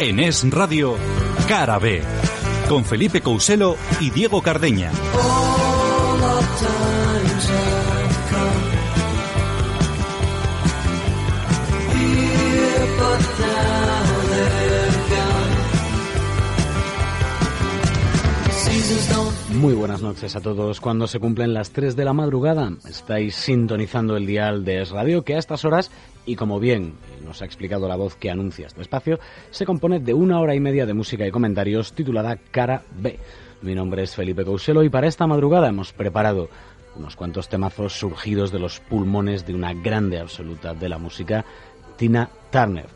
En Es Radio, Cara B, con Felipe Couselo y Diego Cardeña. Muy buenas noches a todos. Cuando se cumplen las 3 de la madrugada, estáis sintonizando el dial de Es Radio, que a estas horas, y como bien nos ha explicado la voz que anuncia este espacio, se compone de una hora y media de música y comentarios titulada Cara B. Mi nombre es Felipe Couselo y para esta madrugada hemos preparado unos cuantos temazos surgidos de los pulmones de una grande absoluta de la música, Tina Turner,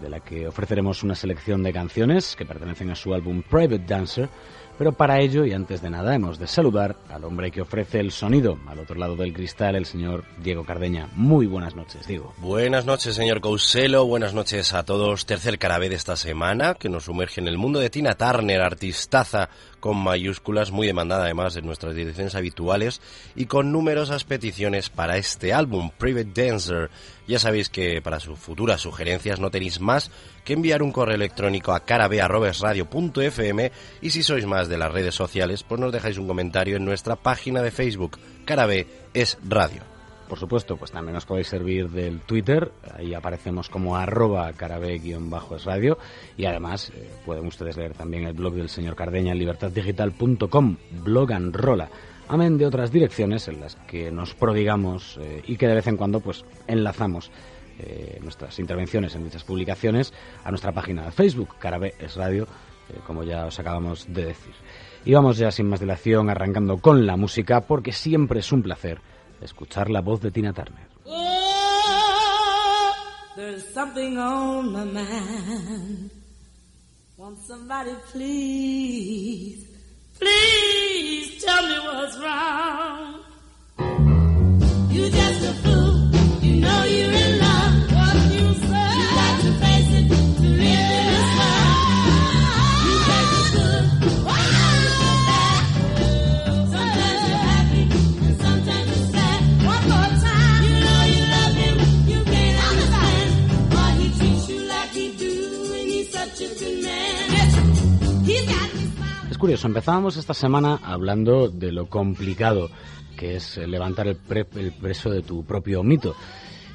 de la que ofreceremos una selección de canciones que pertenecen a su álbum Private Dancer pero para ello, y antes de nada, hemos de saludar al hombre que ofrece el sonido al otro lado del cristal, el señor Diego Cardeña. Muy buenas noches, Diego. Buenas noches, señor Couselo. Buenas noches a todos. Tercer carabé de esta semana que nos sumerge en el mundo de Tina Turner, artistaza con mayúsculas, muy demandada además de nuestras direcciones habituales y con numerosas peticiones para este álbum, Private Dancer. Ya sabéis que para sus futuras sugerencias no tenéis más que enviar un correo electrónico a carabe.radio.fm y si sois más de las redes sociales, pues nos dejáis un comentario en nuestra página de Facebook, Carabe es Radio por supuesto, pues también os podéis servir del Twitter, ahí aparecemos como arroba carabe-es radio. Y además eh, pueden ustedes leer también el blog del señor Cardeña en libertaddigital.com, blog and rola, amén de otras direcciones en las que nos prodigamos eh, y que de vez en cuando pues enlazamos eh, nuestras intervenciones en dichas publicaciones a nuestra página de Facebook, Carabe es Radio, como ya os acabamos de decir. Y vamos ya sin más dilación arrancando con la música porque siempre es un placer escuchar la voz de Tina Turner. Oh, there's something on my mind. Want somebody please, please tell me what's wrong. You just a fool, you know you're in love. Curioso, empezábamos esta semana hablando de lo complicado que es levantar el, preso de tu propio mito.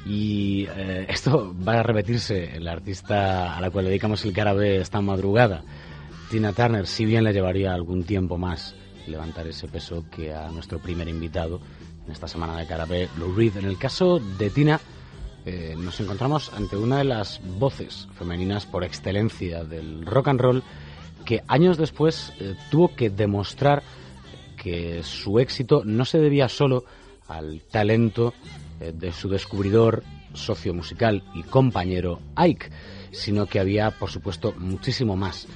Y eh, esto va a repetirse la artista a la cual dedicamos el carabe esta madrugada. Tina Turner, si bien le llevaría algún tiempo más levantar ese peso que a nuestro primer invitado en esta semana de carabe, Lou Reed. En el caso de Tina, eh, nos encontramos ante una de las voces femeninas por excelencia del rock and roll que años después eh, tuvo que demostrar que su éxito no se debía solo al talento eh, de su descubridor socio musical y compañero Ike, sino que había, por supuesto, muchísimo más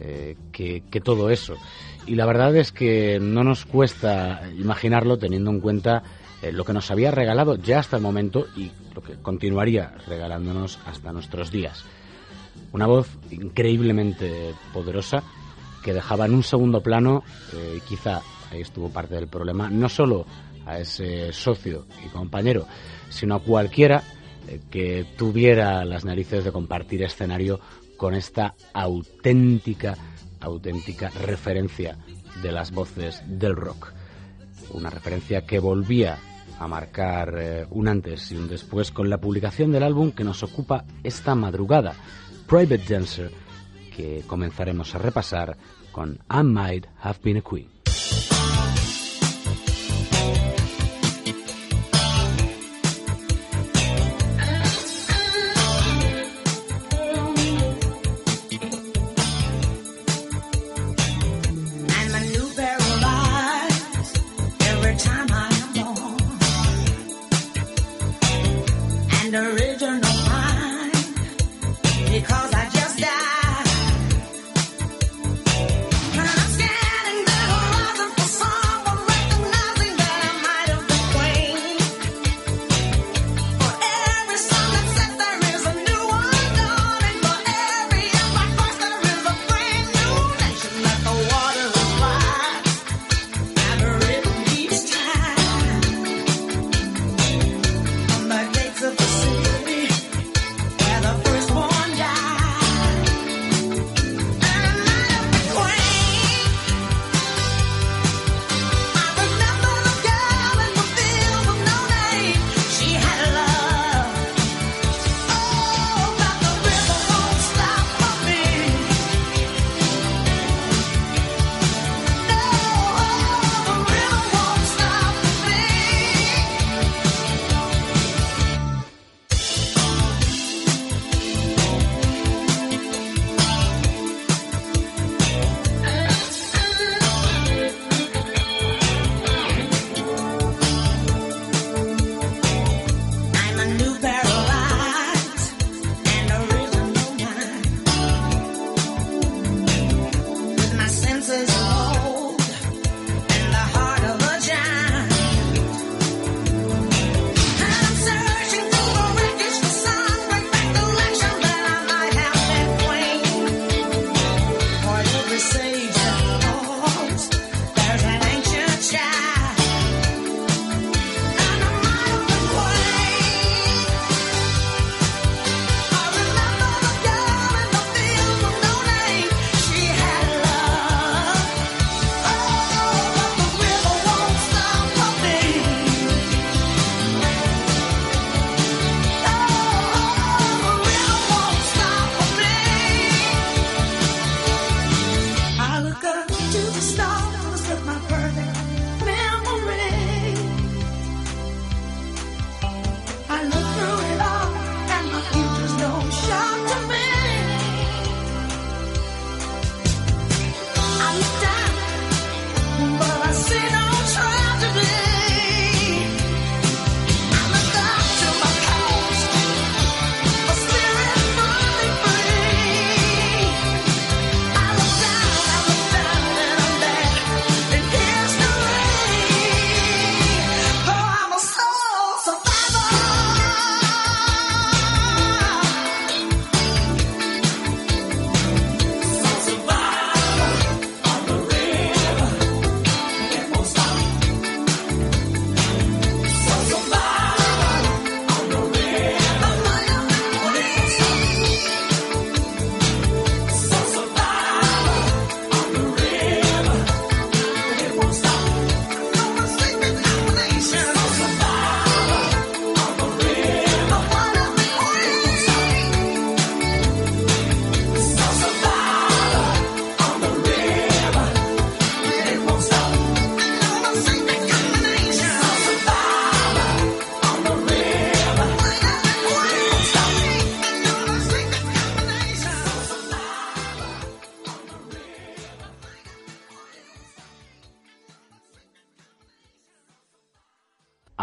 eh, que, que, todo eso. Y la verdad es que no nos cuesta imaginarlo teniendo en cuenta lo que nos había regalado ya hasta el momento y lo que continuaría regalándonos hasta nuestros días. Una voz increíblemente poderosa que dejaba en un segundo plano, eh, quizá ahí estuvo parte del problema, no solo a ese socio y compañero, sino a cualquiera eh, que tuviera las narices de compartir escenario con esta auténtica, auténtica referencia de las voces del rock. Una referencia que volvía a marcar eh, un antes y un después con la publicación del álbum que nos ocupa esta madrugada, Private Dancer, que comenzaremos a repasar con I Might Have Been a Queen.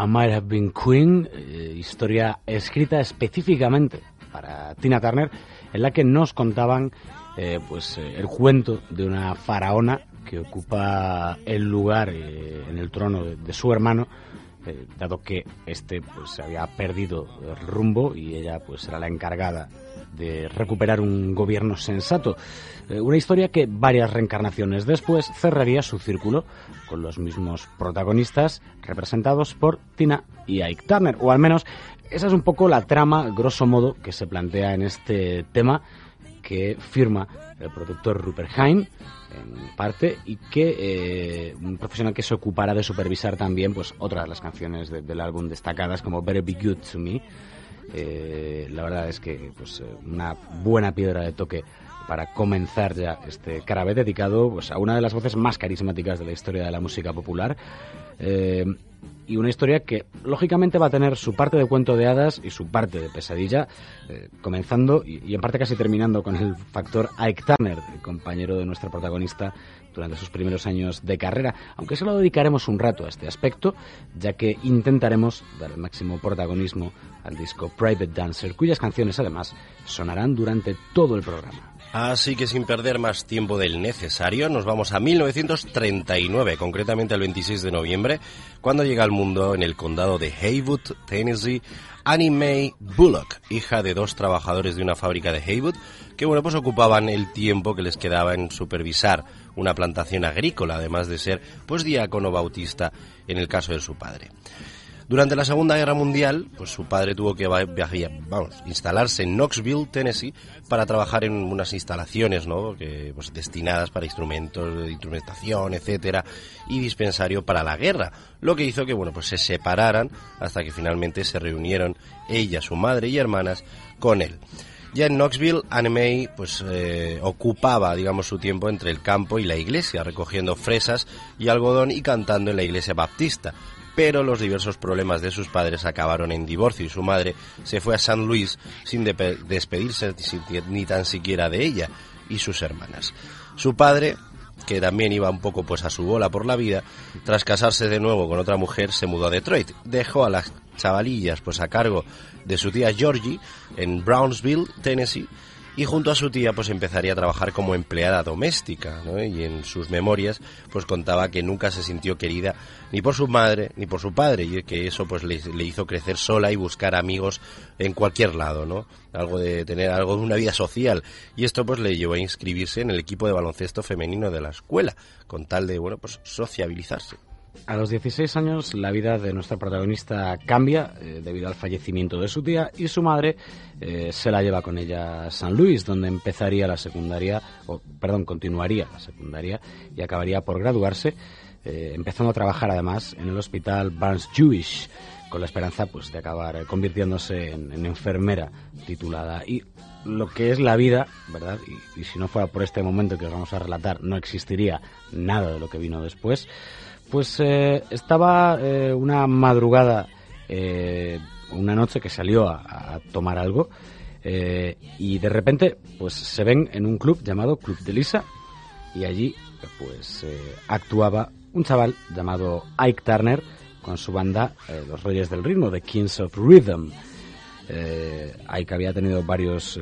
Might Have Been Queen, eh, historia escrita específicamente para Tina Turner, en la que nos contaban eh, pues eh, el cuento de una faraona que ocupa el lugar en el trono de, su hermano, dado que este pues se había perdido el rumbo y ella pues era la encargada de recuperar un gobierno sensato. Eh, una historia que varias reencarnaciones después cerraría su círculo con los mismos protagonistas representados por Tina y Ike Turner, o al menos esa es un poco la trama, grosso modo, que se plantea en este tema que firma el productor Rupert Hine en parte y que eh, un profesional que se ocupará de supervisar también pues otras de las canciones del álbum destacadas como Better Be Good to Me eh, la verdad es que pues una buena piedra de toque para comenzar ya este carabé dedicado pues, a una de las voces más carismáticas de la historia de la música popular. Eh, y una historia que lógicamente va a tener su parte de cuento de hadas y su parte de pesadilla, eh, comenzando y, en parte casi terminando con el factor Ike Turner, el compañero de nuestra protagonista durante sus primeros años de carrera, aunque solo dedicaremos un rato a este aspecto, ya que intentaremos dar el máximo protagonismo al disco Private Dancer, cuyas canciones además sonarán durante todo el programa. Así que sin perder más tiempo del necesario, nos vamos a 1939, concretamente el 26 de noviembre, cuando llega al mundo en el condado de Haywood, Tennessee, Annie Mae Bullock, hija de dos trabajadores de una fábrica de Haywood, que bueno, pues ocupaban el tiempo que les quedaba en supervisar una plantación agrícola, además de ser pues diácono bautista en el caso de su padre. Durante la Segunda Guerra Mundial, pues su padre tuvo que viajar, vamos, instalarse en Knoxville, Tennessee, para trabajar en unas instalaciones, ¿no? Que, pues, destinadas para instrumentos de instrumentación, etcétera, y dispensario para la guerra, lo que hizo que, bueno, pues se separaran hasta que finalmente se reunieron ella, su madre y hermanas con él. Ya en Knoxville, Anne May pues, eh, ocupaba, digamos, su tiempo entre el campo y la iglesia, recogiendo fresas y algodón y cantando en la iglesia baptista, pero los diversos problemas de sus padres acabaron en divorcio y su madre se fue a San Luis sin despedirse ni tan siquiera de ella y sus hermanas. Su padre, que también iba un poco pues a su bola por la vida, tras casarse de nuevo con otra mujer, se mudó a Detroit. Dejó a las chavalillas pues a cargo de su tía Georgie en Brownsville, Tennessee, y junto a su tía pues empezaría a trabajar como empleada doméstica y en sus memorias pues contaba que nunca se sintió querida ni por su madre ni por su padre y que eso pues le, hizo crecer sola y buscar amigos en cualquier lado no algo de tener algo de una vida social. Y esto pues le llevó a inscribirse en el equipo de baloncesto femenino de la escuela con tal de bueno pues sociabilizarse a los 16 años la vida de nuestra protagonista cambia eh, debido al fallecimiento de su tía y su madre eh, se la lleva con ella a San Luis, donde empezaría la secundaria, o perdón, continuaría la secundaria y acabaría por graduarse, eh, empezando a trabajar además en el hospital Barnes Jewish, con la esperanza pues de acabar convirtiéndose en, enfermera titulada. Y lo que es la vida, ¿verdad? Y, y si no fuera por este momento que os vamos a relatar, no existiría nada de lo que vino después. Pues eh, estaba eh, una madrugada, eh, una noche que salió a, tomar algo y de repente pues se ven en un club llamado Club de Lisa y allí pues actuaba un chaval llamado Ike Turner con su banda Los Reyes del Ritmo, The Kings of Rhythm. Ike había tenido varios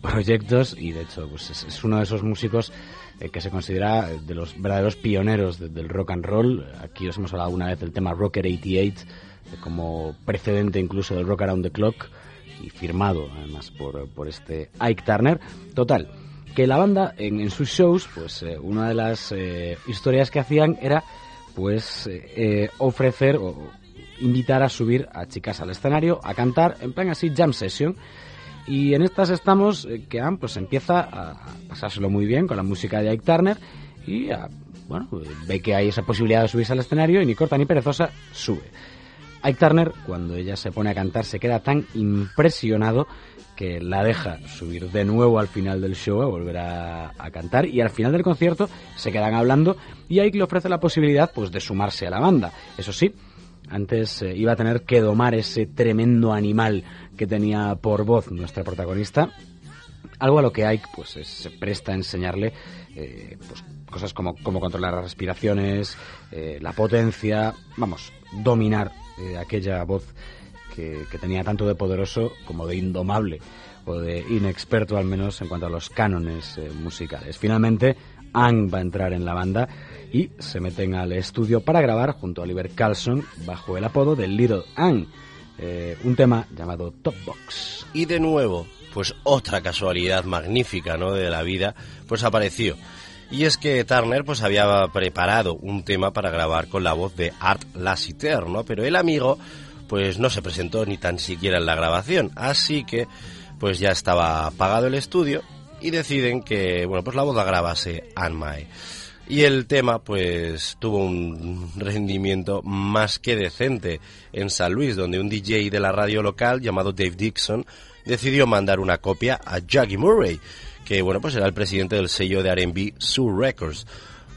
proyectos y de hecho pues es uno de esos músicos eh, que se considera de los verdaderos pioneros del rock and roll. Aquí os hemos hablado una vez del tema Rocker 88 como precedente incluso del Rock Around the Clock y firmado además por, por este Ike Turner. Total, que la banda en, sus shows, pues eh, una de las eh, historias que hacían era pues ofrecer o invitar a subir a chicas al escenario a cantar en plan así jam session y en estas estamos, eh, que Anne pues empieza a pasárselo muy bien con la música de Ike Turner y bueno, ve que hay esa posibilidad de subirse al escenario y ni corta ni perezosa sube. Ike Turner, cuando ella se pone a cantar, se queda tan impresionado que la deja subir de nuevo al final del show a volver a, cantar y al final del concierto se quedan hablando y Ike le ofrece la posibilidad pues de sumarse a la banda. Eso sí, antes eh, iba a tener que domar ese tremendo animal que tenía por voz nuestra protagonista. Algo a lo que Ike pues, se presta a enseñarle eh, pues, cosas como controlar las respiraciones, eh, la potencia, vamos, dominar eh, aquella voz que, tenía tanto de poderoso como de indomable o de inexperto al menos en cuanto a los cánones musicales. Finalmente, Ang va a entrar en la banda y se meten al estudio para grabar junto a Oliver Carlson bajo el apodo de Little Ang, eh, un tema llamado Top Box. Y de nuevo, pues otra casualidad magnífica ¿no? de la vida, pues apareció. Y es que Turner pues había preparado un tema para grabar con la voz de Art Lassiter, ¿no? Pero el amigo pues no se presentó ni tan siquiera en la grabación, así que pues ya estaba apagado el estudio y deciden que, bueno, pues la voz la grabase Anne Y el tema, pues, tuvo un rendimiento más que decente en San Luis, donde un DJ de la radio local llamado Dave Dixon decidió mandar una copia a Jackie Murray, que, bueno, pues era el presidente del sello de R&B Sue Records.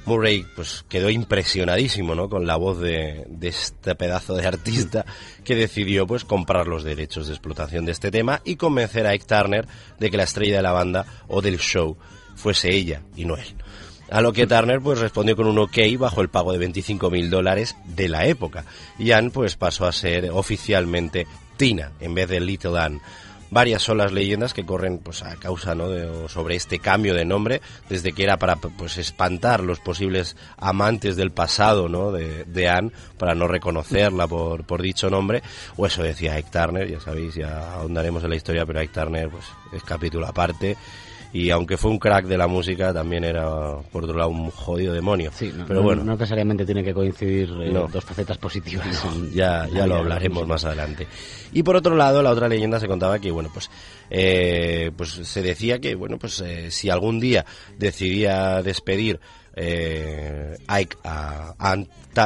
Murray pues quedó impresionadísimo ¿no? con la voz de, este pedazo de artista que decidió pues comprar los derechos de explotación de este tema y convencer a Ike Turner de que la estrella de la banda o del show fuese ella y no él. A lo que Turner pues respondió con un ok bajo el pago de 25 mil dólares de la época. Y Ann pues pasó a ser oficialmente Tina en vez de Little Ann varias son las leyendas que corren pues a causa ¿no? sobre este cambio de nombre desde que era para pues espantar los posibles amantes del pasado ¿no? de, de Anne para no reconocerla por, por dicho nombre o eso decía Ike Turner ya sabéis ya ahondaremos en la historia pero Ike Turner pues es capítulo aparte y aunque fue un crack de la música, también era, por otro lado, un jodido demonio. Sí, no, pero bueno. No necesariamente tiene que coincidir eh, dos facetas positivas. ya ya lo hablaremos más adelante. Y por otro lado, la otra leyenda se contaba que, bueno, pues, eh, pues se decía que, bueno, pues eh, si algún día decidía despedir eh, Ike a, a,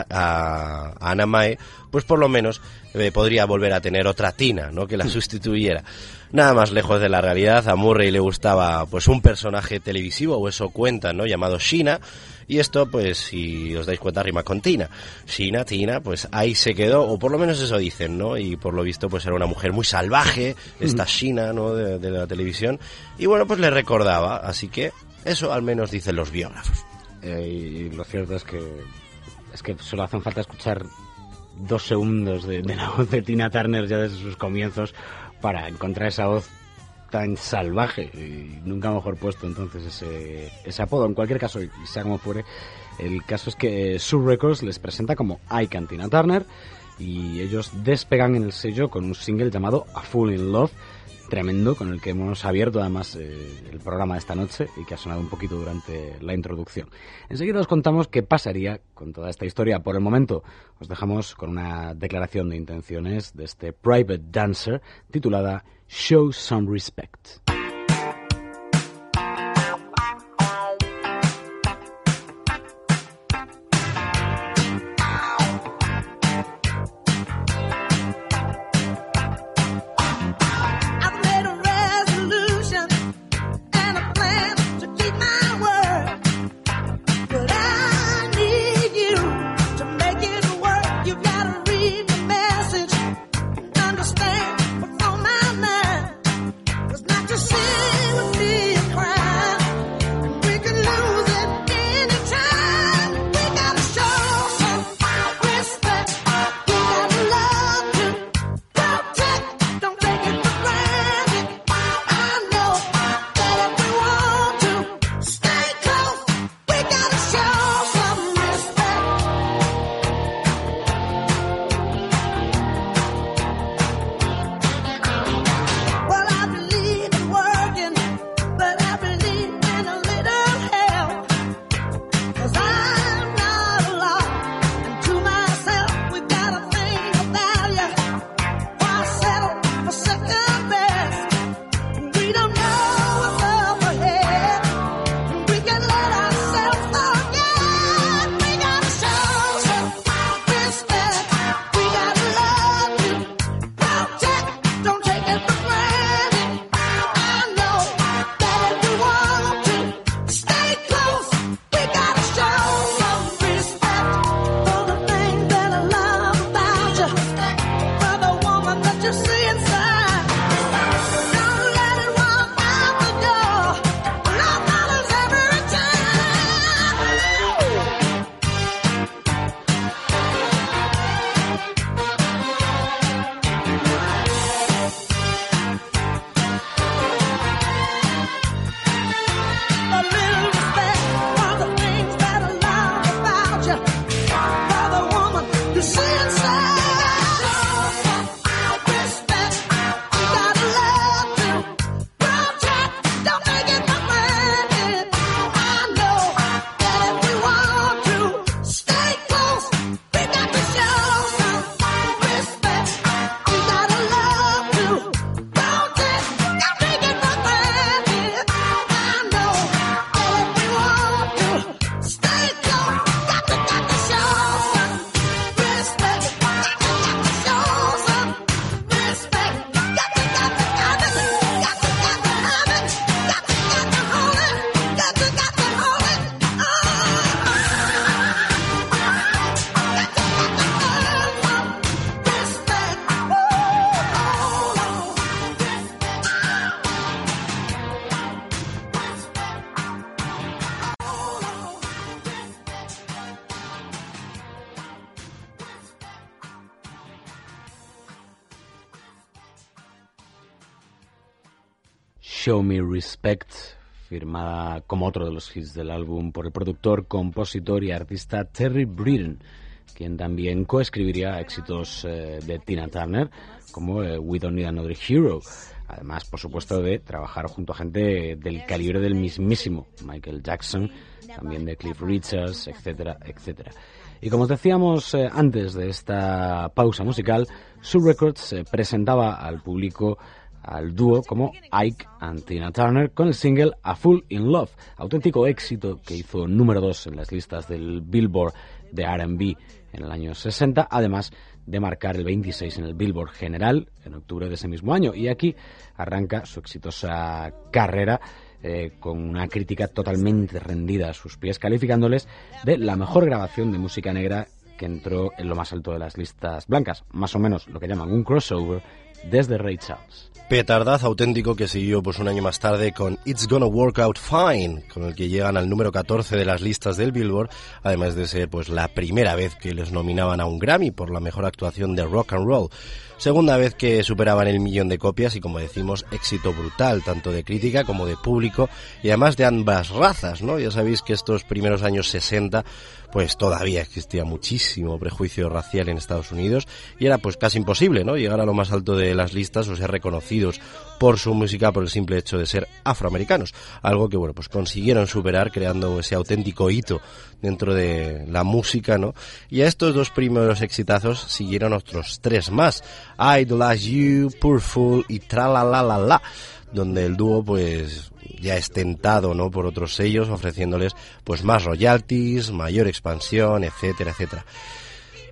a, Anna Mae, pues por lo menos eh, podría volver a tener otra Tina, ¿no? Que la sustituyera. Nada más lejos de la realidad, a Murray le gustaba pues un personaje televisivo, o eso cuenta, ¿no? Llamado Shina, y esto, pues, si os dais cuenta, rima con Tina. Shina, Tina, pues ahí se quedó, o por lo menos eso dicen, ¿no? Y por lo visto, pues era una mujer muy salvaje, esta Shina, ¿no? De, de la televisión. Y bueno, pues le recordaba, así que eso al menos dicen los biógrafos. Eh, y lo cierto es que es que solo hacen falta escuchar dos segundos de, la voz de Tina Turner ya desde sus comienzos para encontrar esa voz tan salvaje y nunca mejor puesto entonces ese, ese apodo. En cualquier caso, sea como fuere, el caso es que Sub Records les presenta como Ike and Tina Turner y ellos despegan en el sello con un single llamado A Fool in Love tremendo con el que hemos abierto además eh, el programa de esta noche y que ha sonado un poquito durante la introducción. Enseguida os contamos qué pasaría con toda esta historia. Por el momento os dejamos con una declaración de intenciones de este private dancer titulada Show Some Respect. just see. Show Me Respect, firmada como otro de los hits del álbum por el productor, compositor y artista Terry Britton, quien también coescribiría éxitos eh, de Tina Turner como eh, We Don't Need Another Hero. Además, por supuesto, de trabajar junto a gente del calibre del mismísimo Michael Jackson, también de Cliff Richards, etcétera, etcétera. Y como os decíamos eh, antes de esta pausa musical, Sub Records presentaba al público al dúo como Ike and Tina Turner con el single A Full in Love, auténtico éxito que hizo número 2 en las listas del Billboard de RB en el año 60, además de marcar el 26 en el Billboard general en octubre de ese mismo año. Y aquí arranca su exitosa carrera eh, con una crítica totalmente rendida a sus pies, calificándoles de la mejor grabación de música negra que entró en lo más alto de las listas blancas, más o menos lo que llaman un crossover desde Ray Charles. Petardaz auténtico que siguió pues un año más tarde con It's Gonna Work Out Fine, con el que llegan al número 14 de las listas del Billboard, además de ser pues la primera vez que les nominaban a un Grammy por la mejor actuación de rock and roll. Segunda vez que superaban el millón de copias y como decimos, éxito brutal, tanto de crítica como de público y además de ambas razas, ¿no? Ya sabéis que estos primeros años 60 pues todavía existía muchísimo prejuicio racial en Estados Unidos y era pues casi imposible, ¿no? Llegar a lo más alto de las listas o ser reconocidos por su música por el simple hecho de ser afroamericanos, algo que bueno, pues consiguieron superar creando ese auténtico hito dentro de la música, ¿no? Y a estos dos primeros exitazos siguieron otros tres más, Idolize You, Poor Fool y Tra la la donde el dúo pues ya es tentado ¿no? por otros sellos ofreciéndoles pues más royalties, mayor expansión, etcétera, etcétera.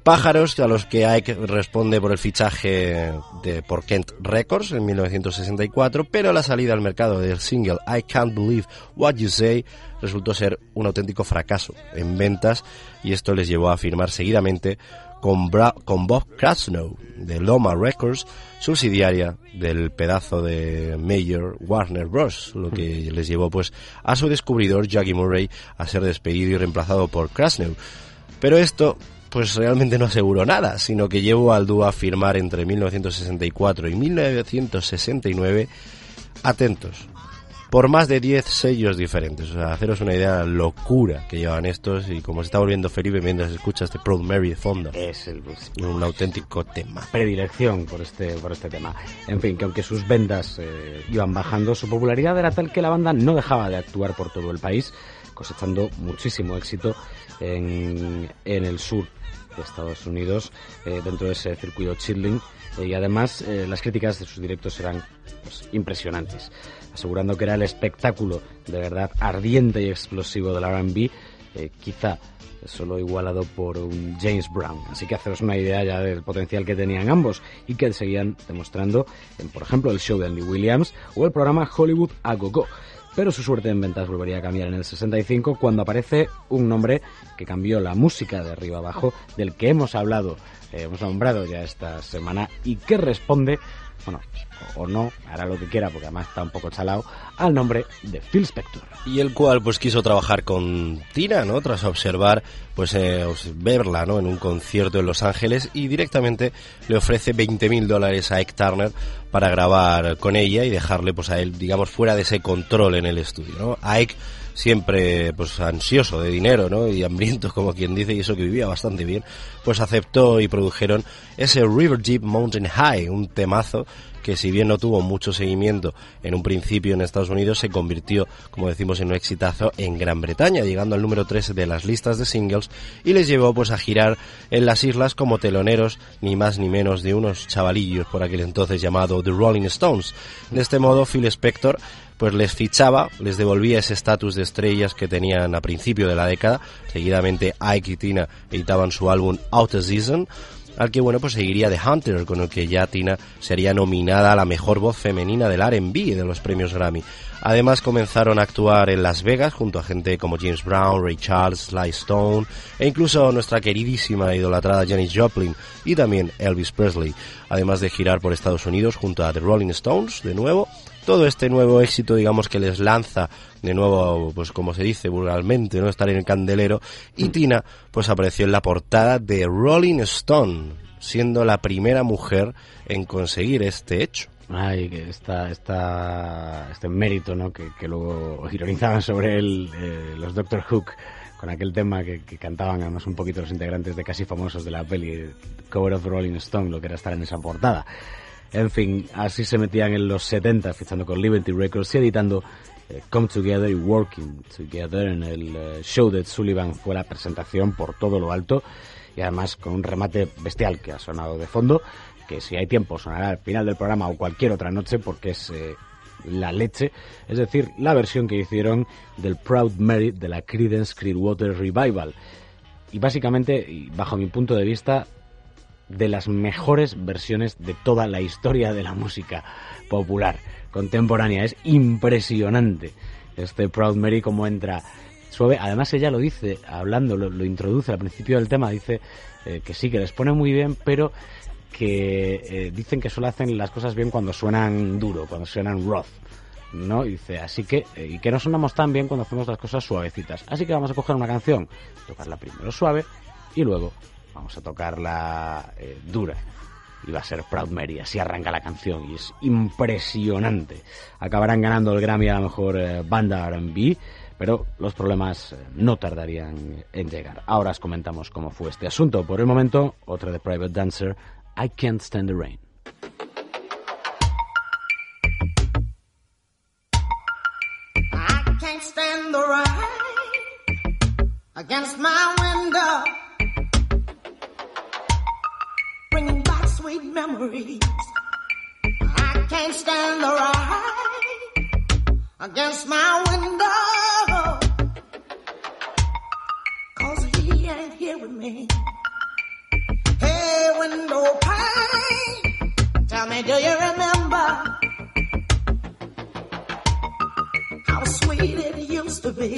Pájaros a los que Ike responde por el fichaje de, por Kent Records en 1964, pero la salida al mercado del single I Can't Believe What You Say resultó ser un auténtico fracaso en ventas y esto les llevó a firmar seguidamente con, con Bob Krasnow de Loma Records, subsidiaria del pedazo de Major Warner Bros., lo que les llevó pues a su descubridor Jackie Murray a ser despedido y reemplazado por Krasnow. Pero esto pues realmente no aseguró nada, sino que llevó al dúo a firmar entre 1964 y 1969, atentos, por más de 10 sellos diferentes. O sea, haceros una idea de la locura que llevan estos y como se está volviendo Felipe mientras escucha este Proud Mary de fondo. Es el, un auténtico tema. Predilección por este, por este tema. En fin, que aunque sus ventas eh, iban bajando, su popularidad era tal que la banda no dejaba de actuar por todo el país, cosechando muchísimo éxito en, en el sur de Estados Unidos eh, dentro de ese circuito chilling y además eh, las críticas de sus directos eran pues, impresionantes, asegurando que era el espectáculo de verdad ardiente y explosivo del RB, eh, quizá solo igualado por un James Brown. Así que haceros una idea ya del potencial que tenían ambos y que seguían demostrando en, por ejemplo, el show de Andy Williams o el programa Hollywood a Go Go pero su suerte en ventas volvería a cambiar en el 65 cuando aparece un nombre que cambió la música de arriba abajo del que hemos hablado, eh, hemos nombrado ya esta semana y que responde, bueno, o, no, hará lo que quiera porque además está un poco chalado, al nombre de Phil Spector. Y el cual pues quiso trabajar con Tina, ¿no? Tras observar, pues eh, verla, ¿no? En un concierto en Los Ángeles y directamente le ofrece 20 mil dólares a Ike Turner para grabar con ella y dejarle pues a él, digamos, fuera de ese control en el estudio, ¿no? Ike siempre pues ansioso de dinero, ¿no? Y hambriento como quien dice y eso que vivía bastante bien, pues aceptó y produjeron ese River Jeep Mountain High, un temazo que si bien no tuvo mucho seguimiento en un principio en Estados Unidos, se convirtió, como decimos, en un exitazo en Gran Bretaña, llegando al número 3 de las listas de singles y les llevó pues a girar en las islas como teloneros, ni más ni menos de unos chavalillos por aquel entonces llamado The Rolling Stones. De este modo, Phil Spector pues les fichaba, les devolvía ese estatus de estrellas que tenían a principio de la década. Seguidamente Ike y Tina editaban su álbum Out of Season, al que bueno pues seguiría The Hunter, con el que ya Tina sería nominada a la mejor voz femenina del R&B de los premios Grammy. Además comenzaron a actuar en Las Vegas junto a gente como James Brown, Ray Charles, Sly Stone e incluso nuestra queridísima e idolatrada Janis Joplin y también Elvis Presley, además de girar por Estados Unidos junto a The Rolling Stones de nuevo todo este nuevo éxito, digamos, que les lanza de nuevo, pues como se dice vulgarmente, ¿no? Estar en el candelero. Y Tina, pues apareció en la portada de Rolling Stone, siendo la primera mujer en conseguir este hecho. Ay, esta, este mérito, ¿no? Que, que luego ironizaban sobre él eh, los Doctor Hook con aquel tema que, que, cantaban además un poquito los integrantes de casi famosos de la peli Cover of Rolling Stone, lo que era estar en esa portada. En fin, así se metían en los 70, fichando con Liberty Records y editando eh, Come Together y Working Together en el eh, show de Sullivan fue la presentación por todo lo alto y además con un remate bestial que ha sonado de fondo que si hay tiempo sonará al final del programa o cualquier otra noche porque es eh, la leche, es decir, la versión que hicieron del Proud Mary de la Creedence Clearwater Revival. Y básicamente, bajo mi punto de vista, de las mejores versiones de toda la historia de la música popular contemporánea. Es impresionante este Proud Mary como entra suave. Además ella lo dice, hablando, lo, introduce al principio del tema, dice eh, que sí, que les pone muy bien, pero que eh, dicen que solo hacen las cosas bien cuando suenan duro, cuando suenan rough. ¿no? dice, así que, eh, y que no sonamos tan bien cuando hacemos las cosas suavecitas. Así que vamos a coger una canción, tocarla primero suave y luego vamos a tocarla eh, dura. Y va a ser Proud Mary, así arranca la canción y es impresionante. Acabarán ganando el Grammy a la mejor eh, banda RB, pero los problemas eh, no tardarían en llegar. Ahora os comentamos cómo fue este asunto. Por el momento, otra de Private Dancer, I Can't Stand the Rain. I can't stand the rain against my window, sweet memories. I can't stand the rain against my window, cause he ain't here with me. Hey, window pane, tell me, do you remember? how sweet it used to be.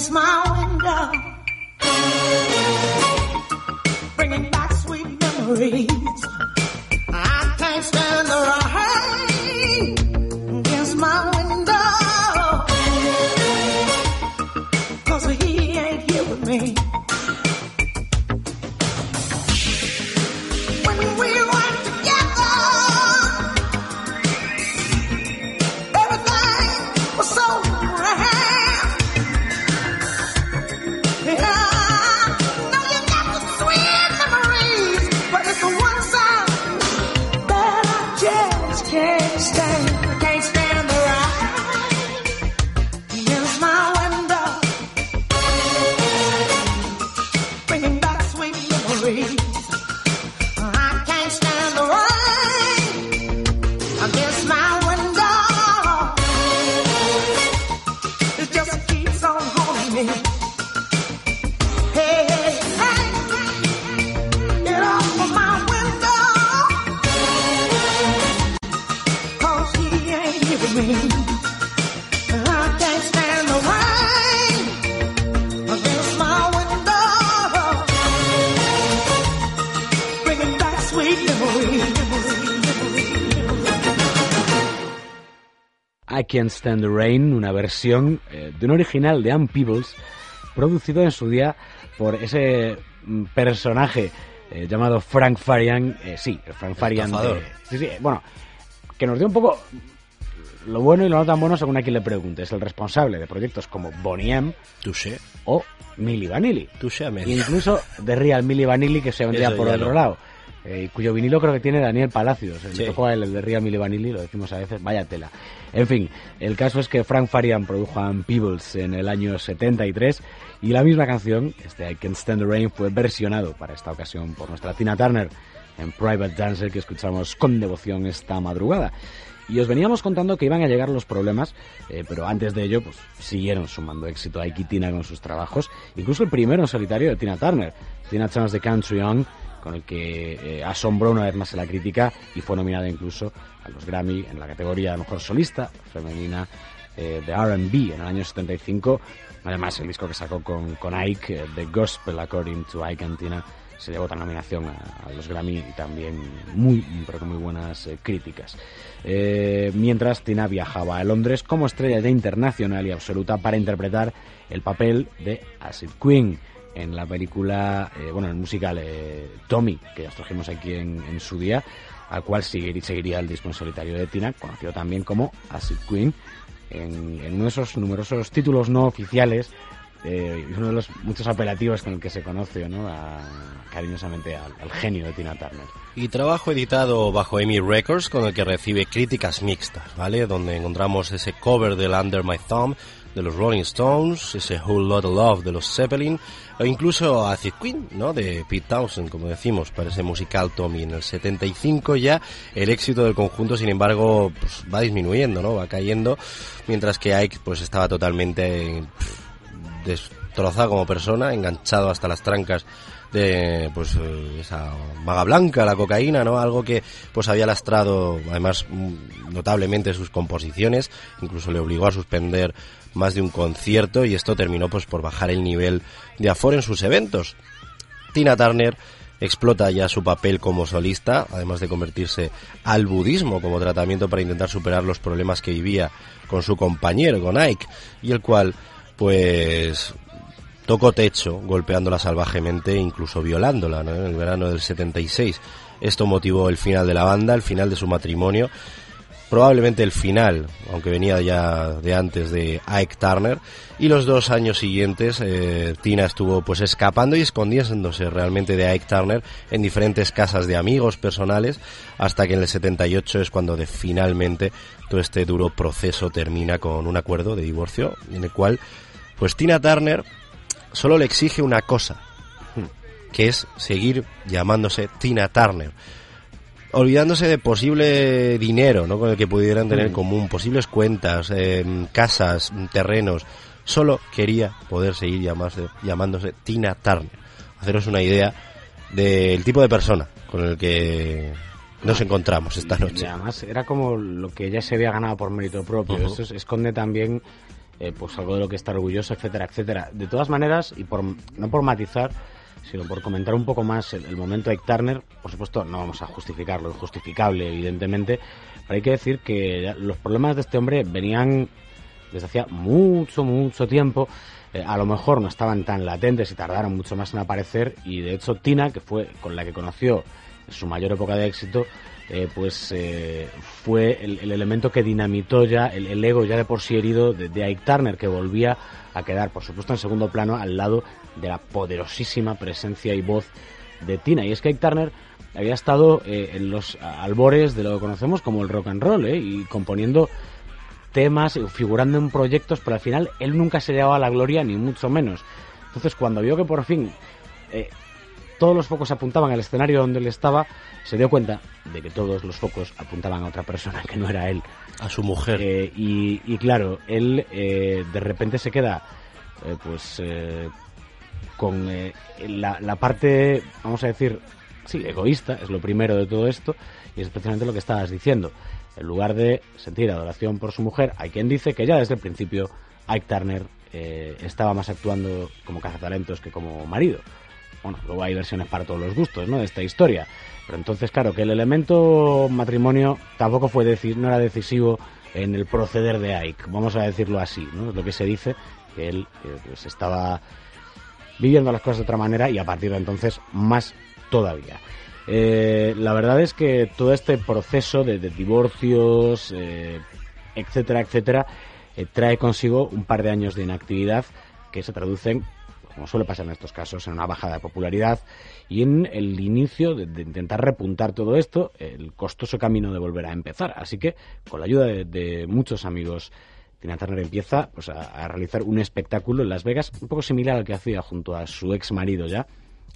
Against my window, bringing back sweet memories. Can't Stand the Rain, una versión eh, de un original de Ann Peebles, producido en su día por ese mm, personaje eh, llamado Frank Farian. eh, sí, Frank Farian. de- sí, sí, bueno, que nos dio un poco lo bueno y lo no tan bueno según a quien le pregunte. Es el responsable de proyectos como Bonnie M Touché, o Milli Vanilli. touché E incluso de Real Milli Vanilli que se vendría por otro no. lado. eh, cuyo vinilo creo que tiene Daniel Palacios. Le tocó a él el de Real Milli Vanilli, lo decimos a veces, vaya tela. En fin, el caso es que Frank Farian produjo a Peebles en el año 73 y la misma canción, este I Can't Stand the Rain, fue versionado para esta ocasión por nuestra Tina Turner en Private Dancer que escuchamos con devoción esta madrugada. Y os veníamos contando que iban a llegar los problemas, eh, pero antes de ello, pues siguieron sumando éxito a Ike y Tina con sus trabajos. Incluso el primero en solitario de Tina Turner, Tina Turner's The Country On, con el que eh, asombró una vez más a la crítica y fue nominada incluso a los Grammy en la categoría de Mejor Solista Femenina eh, de R&B en el año 75. Además, el disco que sacó con, con Ike, eh, The Gospel According to Ike and Tina, se llevó otra nominación a, los Grammy y también muy, pero muy buenas eh, críticas. Eh, mientras Tina viajaba a Londres como estrella ya internacional y absoluta para interpretar el papel de Acid Queen en la película, bueno, en el musical Tommy, que ya os trajimos aquí en, en su día, al cual seguir- seguiría el disco en solitario de Tina, conocido también como Acid Queen, en, en uno de esos numerosos títulos no oficiales eh, uno de los muchos apelativos con el que se conoce ¿no? a- cariñosamente al, genio de Tina Turner. Y trabajo editado bajo EMI Records con el que recibe críticas mixtas, ¿vale? Donde encontramos ese cover del Under My Thumb de los Rolling Stones, ese Whole Lotta Love de los Zeppelin, o incluso Acid Queen, ¿no? De Pete Townsend, como decimos, para ese musical Tommy. En el 75 ya el éxito del conjunto, sin embargo, pues, va disminuyendo, ¿no? Va cayendo, mientras que Ike pues estaba totalmente destrozado como persona, enganchado hasta las trancas de pues eh, esa maga blanca, la cocaína, ¿no? Algo que pues había lastrado además mm, notablemente sus composiciones, incluso le obligó a suspender más de un concierto y esto terminó pues por bajar el nivel de aforo en sus eventos. Tina Turner explota ya su papel como solista, además de convertirse al budismo como tratamiento para intentar superar los problemas que vivía con su compañero, con Ike, y el cual, pues, tocó techo, golpeándola salvajemente e incluso violándola ¿no? en el verano del 76. Esto motivó el final de la banda, el final de su matrimonio, probablemente el final, aunque venía ya de antes de Ike Turner, y los dos años siguientes eh, Tina estuvo pues escapando y escondiéndose realmente de Ike Turner en diferentes casas de amigos personales, hasta que en el 78 es cuando de, finalmente todo este duro proceso termina con un acuerdo de divorcio, en el cual pues Tina Turner solo le exige una cosa, que es seguir llamándose Tina Turner olvidándose de posible dinero ¿no? con el que pudieran tener en común, posibles cuentas, eh, casas, terrenos. Solo quería poder seguir llamarse, llamándose Tina Turner. Haceros una idea del tipo de persona con el que nos encontramos esta Y noche. además era como lo que ella se había ganado por mérito propio. Esto es- esconde también eh, pues algo de lo que está orgulloso, etcétera, etcétera. De todas maneras, y por no por matizar, sino por comentar un poco más el, momento de Ike Turner, por supuesto no vamos a justificarlo, es justificable evidentemente, pero hay que decir que los problemas de este hombre venían desde hacía mucho, mucho tiempo. Eh, a lo mejor no estaban tan latentes y tardaron mucho más en aparecer y de hecho Tina, que fue con la que conoció su mayor época de éxito, eh, pues eh, fue el, el elemento que dinamitó ya el, ego ya de por sí herido de, Ike Turner, que volvía a quedar, por supuesto, en segundo plano al lado de la poderosísima presencia y voz de Tina. Y es que Ike Turner había estado eh, en los albores de lo que conocemos como el rock and roll, y componiendo temas, figurando en proyectos, pero al final él nunca se llevaba la gloria, ni mucho menos. Entonces, cuando vio que por fin todos los focos apuntaban al escenario donde él estaba, se dio cuenta de que todos los focos apuntaban a otra persona que no era él. A su mujer. Eh, y, y claro, él eh, de repente se queda, eh, pues, eh, con eh, la, la parte, vamos a decir, sí, egoísta, es lo primero de todo esto, y es especialmente lo que estabas diciendo. En lugar de sentir adoración por su mujer, hay quien dice que ya desde el principio Ike Turner eh, estaba más actuando como cazatalentos que como marido. Bueno, luego hay versiones para todos los gustos, ¿no? De esta historia. Pero entonces, claro, que el elemento matrimonio tampoco fue deci- no era decisivo en el proceder de Ike, vamos a decirlo así, ¿no? Es lo que se dice, que él eh, pues estaba viviendo las cosas de otra manera y a partir de entonces más todavía. Eh, la verdad es que todo este proceso de, divorcios, eh, etcétera, etcétera, trae consigo un par de años de inactividad que se traducen, como suele pasar en estos casos, en una bajada de popularidad y en el inicio de, de intentar repuntar todo esto, el costoso camino de volver a empezar. Así que, con la ayuda de, de muchos amigos, Tina Turner empieza pues, a, realizar un espectáculo en Las Vegas, un poco similar al que hacía junto a su ex marido ya,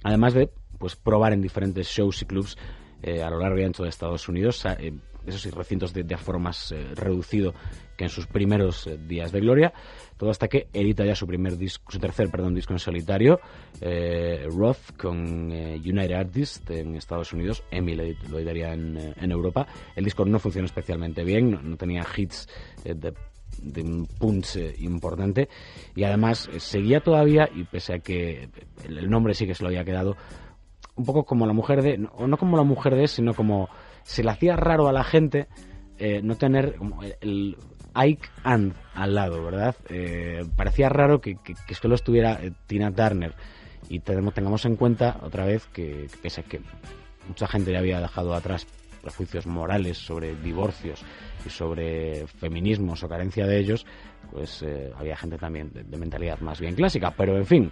además de pues probar en diferentes shows y clubs eh, a lo largo y ancho de Estados Unidos, eh, esos recintos de, de aforo más eh, reducido que en sus primeros eh, días de gloria, todo hasta que edita ya su primer disco, su tercer perdón, disco en solitario, eh, Roth con eh, United Artists en Estados Unidos, Emmy lo edit- lo editaría en, eh, en Europa. El disco no funcionó especialmente bien, no, tenía hits eh, de de un punch importante y además seguía todavía y pese a que el, nombre sí que se lo había quedado un poco como la mujer de o no como la mujer de sino como se le hacía raro a la gente no tener el Ike and al lado verdad Eh, parecía raro que, que, que solo estuviera eh, Tina Turner. Y tenemos, tengamos en cuenta otra vez que, pese a que mucha gente ya había dejado atrás prejuicios morales sobre divorcios y sobre feminismos o carencia de ellos, pues eh, había gente también de, mentalidad más bien clásica. Pero en fin,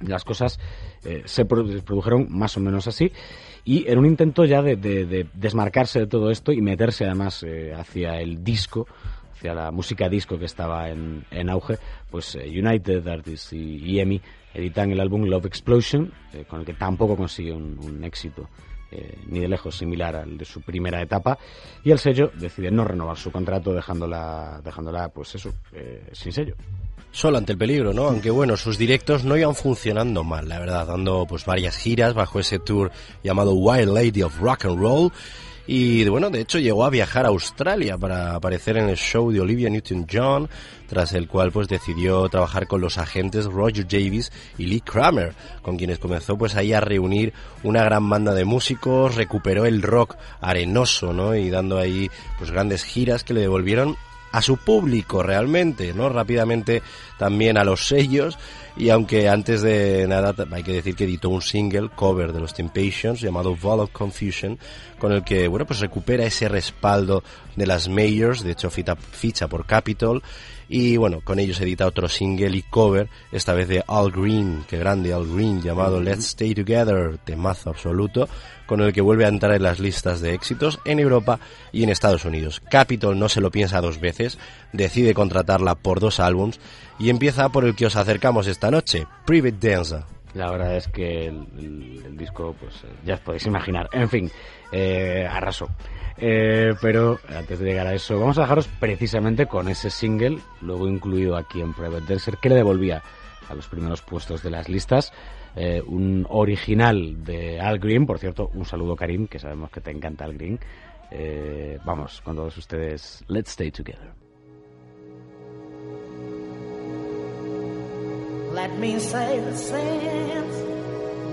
las cosas eh, se produ- produjeron más o menos así. Y en un intento ya de desmarcarse de todo esto y meterse además eh, hacia el disco hacia la música disco que estaba en, en auge pues eh, United Artists y, y EMI editan el álbum Love Explosion eh, con el que tampoco consigue un, un éxito eh, ni de lejos similar al de su primera etapa y el sello decide no renovar su contrato dejándola dejándola pues eso eh, sin sello Solo ante el peligro, ¿no? Aunque bueno, sus directos no iban funcionando mal, la verdad, dando pues varias giras bajo ese tour llamado Wild Lady of Rock and Roll. Y bueno, de hecho llegó a viajar a Australia para aparecer en el show de Olivia Newton-John, tras el cual pues decidió trabajar con los agentes Roger Davis y Lee Kramer, con quienes comenzó pues ahí a reunir una gran banda de músicos, recuperó el rock arenoso, ¿no? Y dando ahí pues grandes giras que le devolvieron a su público realmente, ¿no? Rápidamente también a los sellos y aunque antes de nada hay que decir que editó un single cover de los Temptations llamado Vol of Confusion con el que, bueno, pues recupera ese respaldo de las majors, de hecho fita- ficha por Capitol y bueno, con ellos edita otro single y cover, esta vez de Al Green, que grande Al Green, llamado Let's Stay Together, temazo absoluto, con el que vuelve a entrar en las listas de éxitos en Europa y en Estados Unidos. Capitol no se lo piensa dos veces, decide contratarla por dos álbums y empieza por el que os acercamos esta noche, Private Dancer. La verdad es que el, disco, pues eh, ya os podéis imaginar. En fin, eh, arrasó. Eh, pero antes de llegar a eso, vamos a dejaros precisamente con ese single, luego incluido aquí en Private Dancer, que le devolvía a los primeros puestos de las listas. eh, un original de Al Green, por cierto, un saludo Karim, que sabemos que te encanta Al Green. Eh, vamos, con todos ustedes, Let's Stay Together. Let me say the since,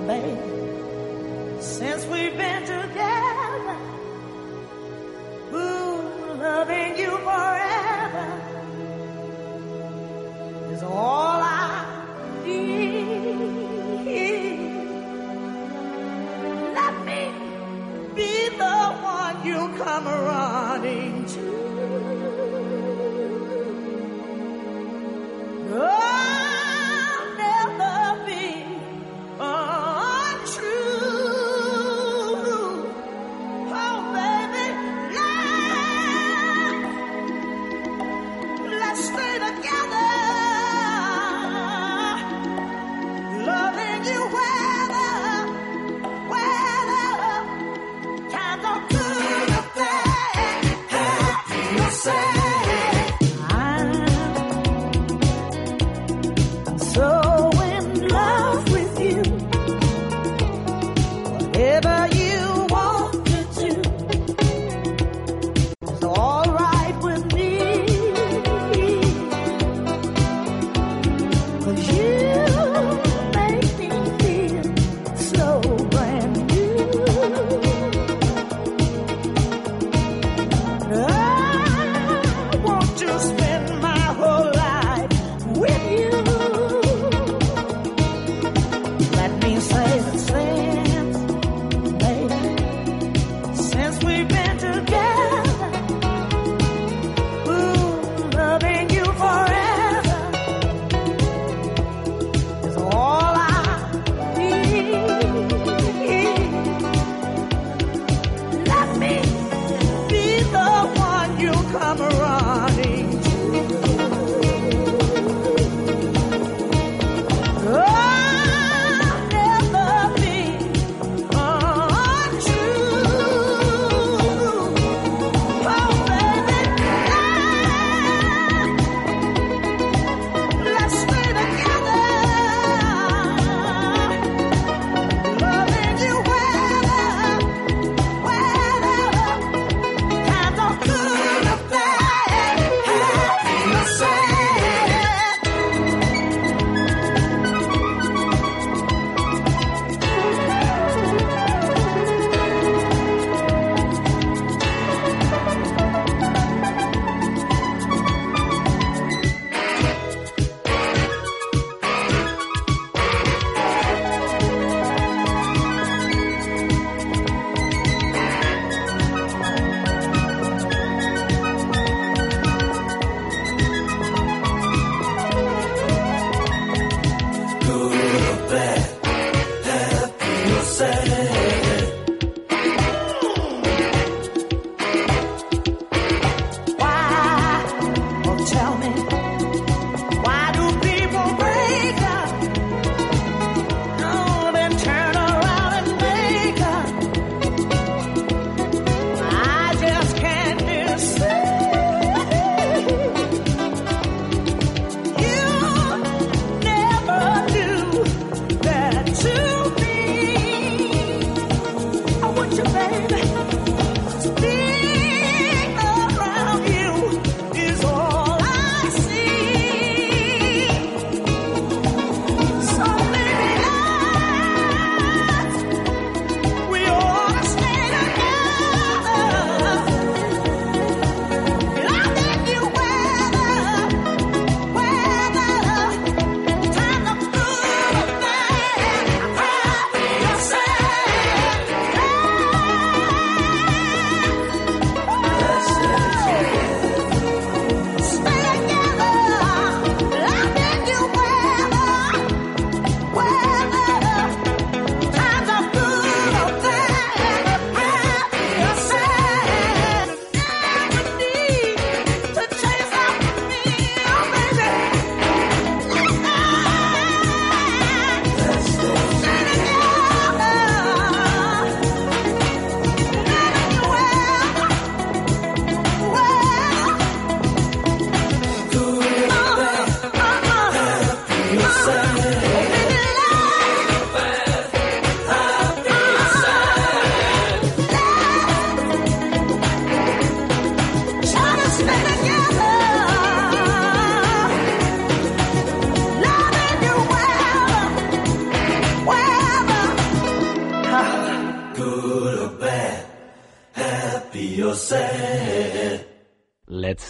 babe, since we've been together, ooh, loving you forever is all I need. Let me be the one you come running to. Be untrue.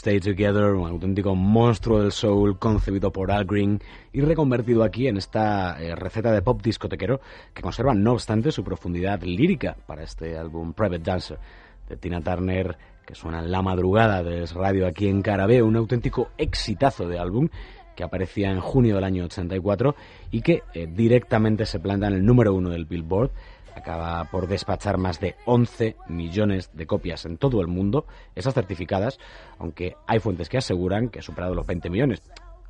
Stay Together, un auténtico monstruo del soul concebido por Al Green y reconvertido aquí en esta eh, receta de pop discotequero que conserva no obstante su profundidad lírica para este álbum Private Dancer de Tina Turner que suena en la madrugada de radio aquí en Carabeo, un auténtico exitazo de álbum que aparecía en junio del año 84 y que eh, directamente se planta en el número uno del Billboard acaba por despachar más de 11 millones de copias en todo el mundo, esas certificadas, aunque hay fuentes que aseguran que ha superado los 20 millones.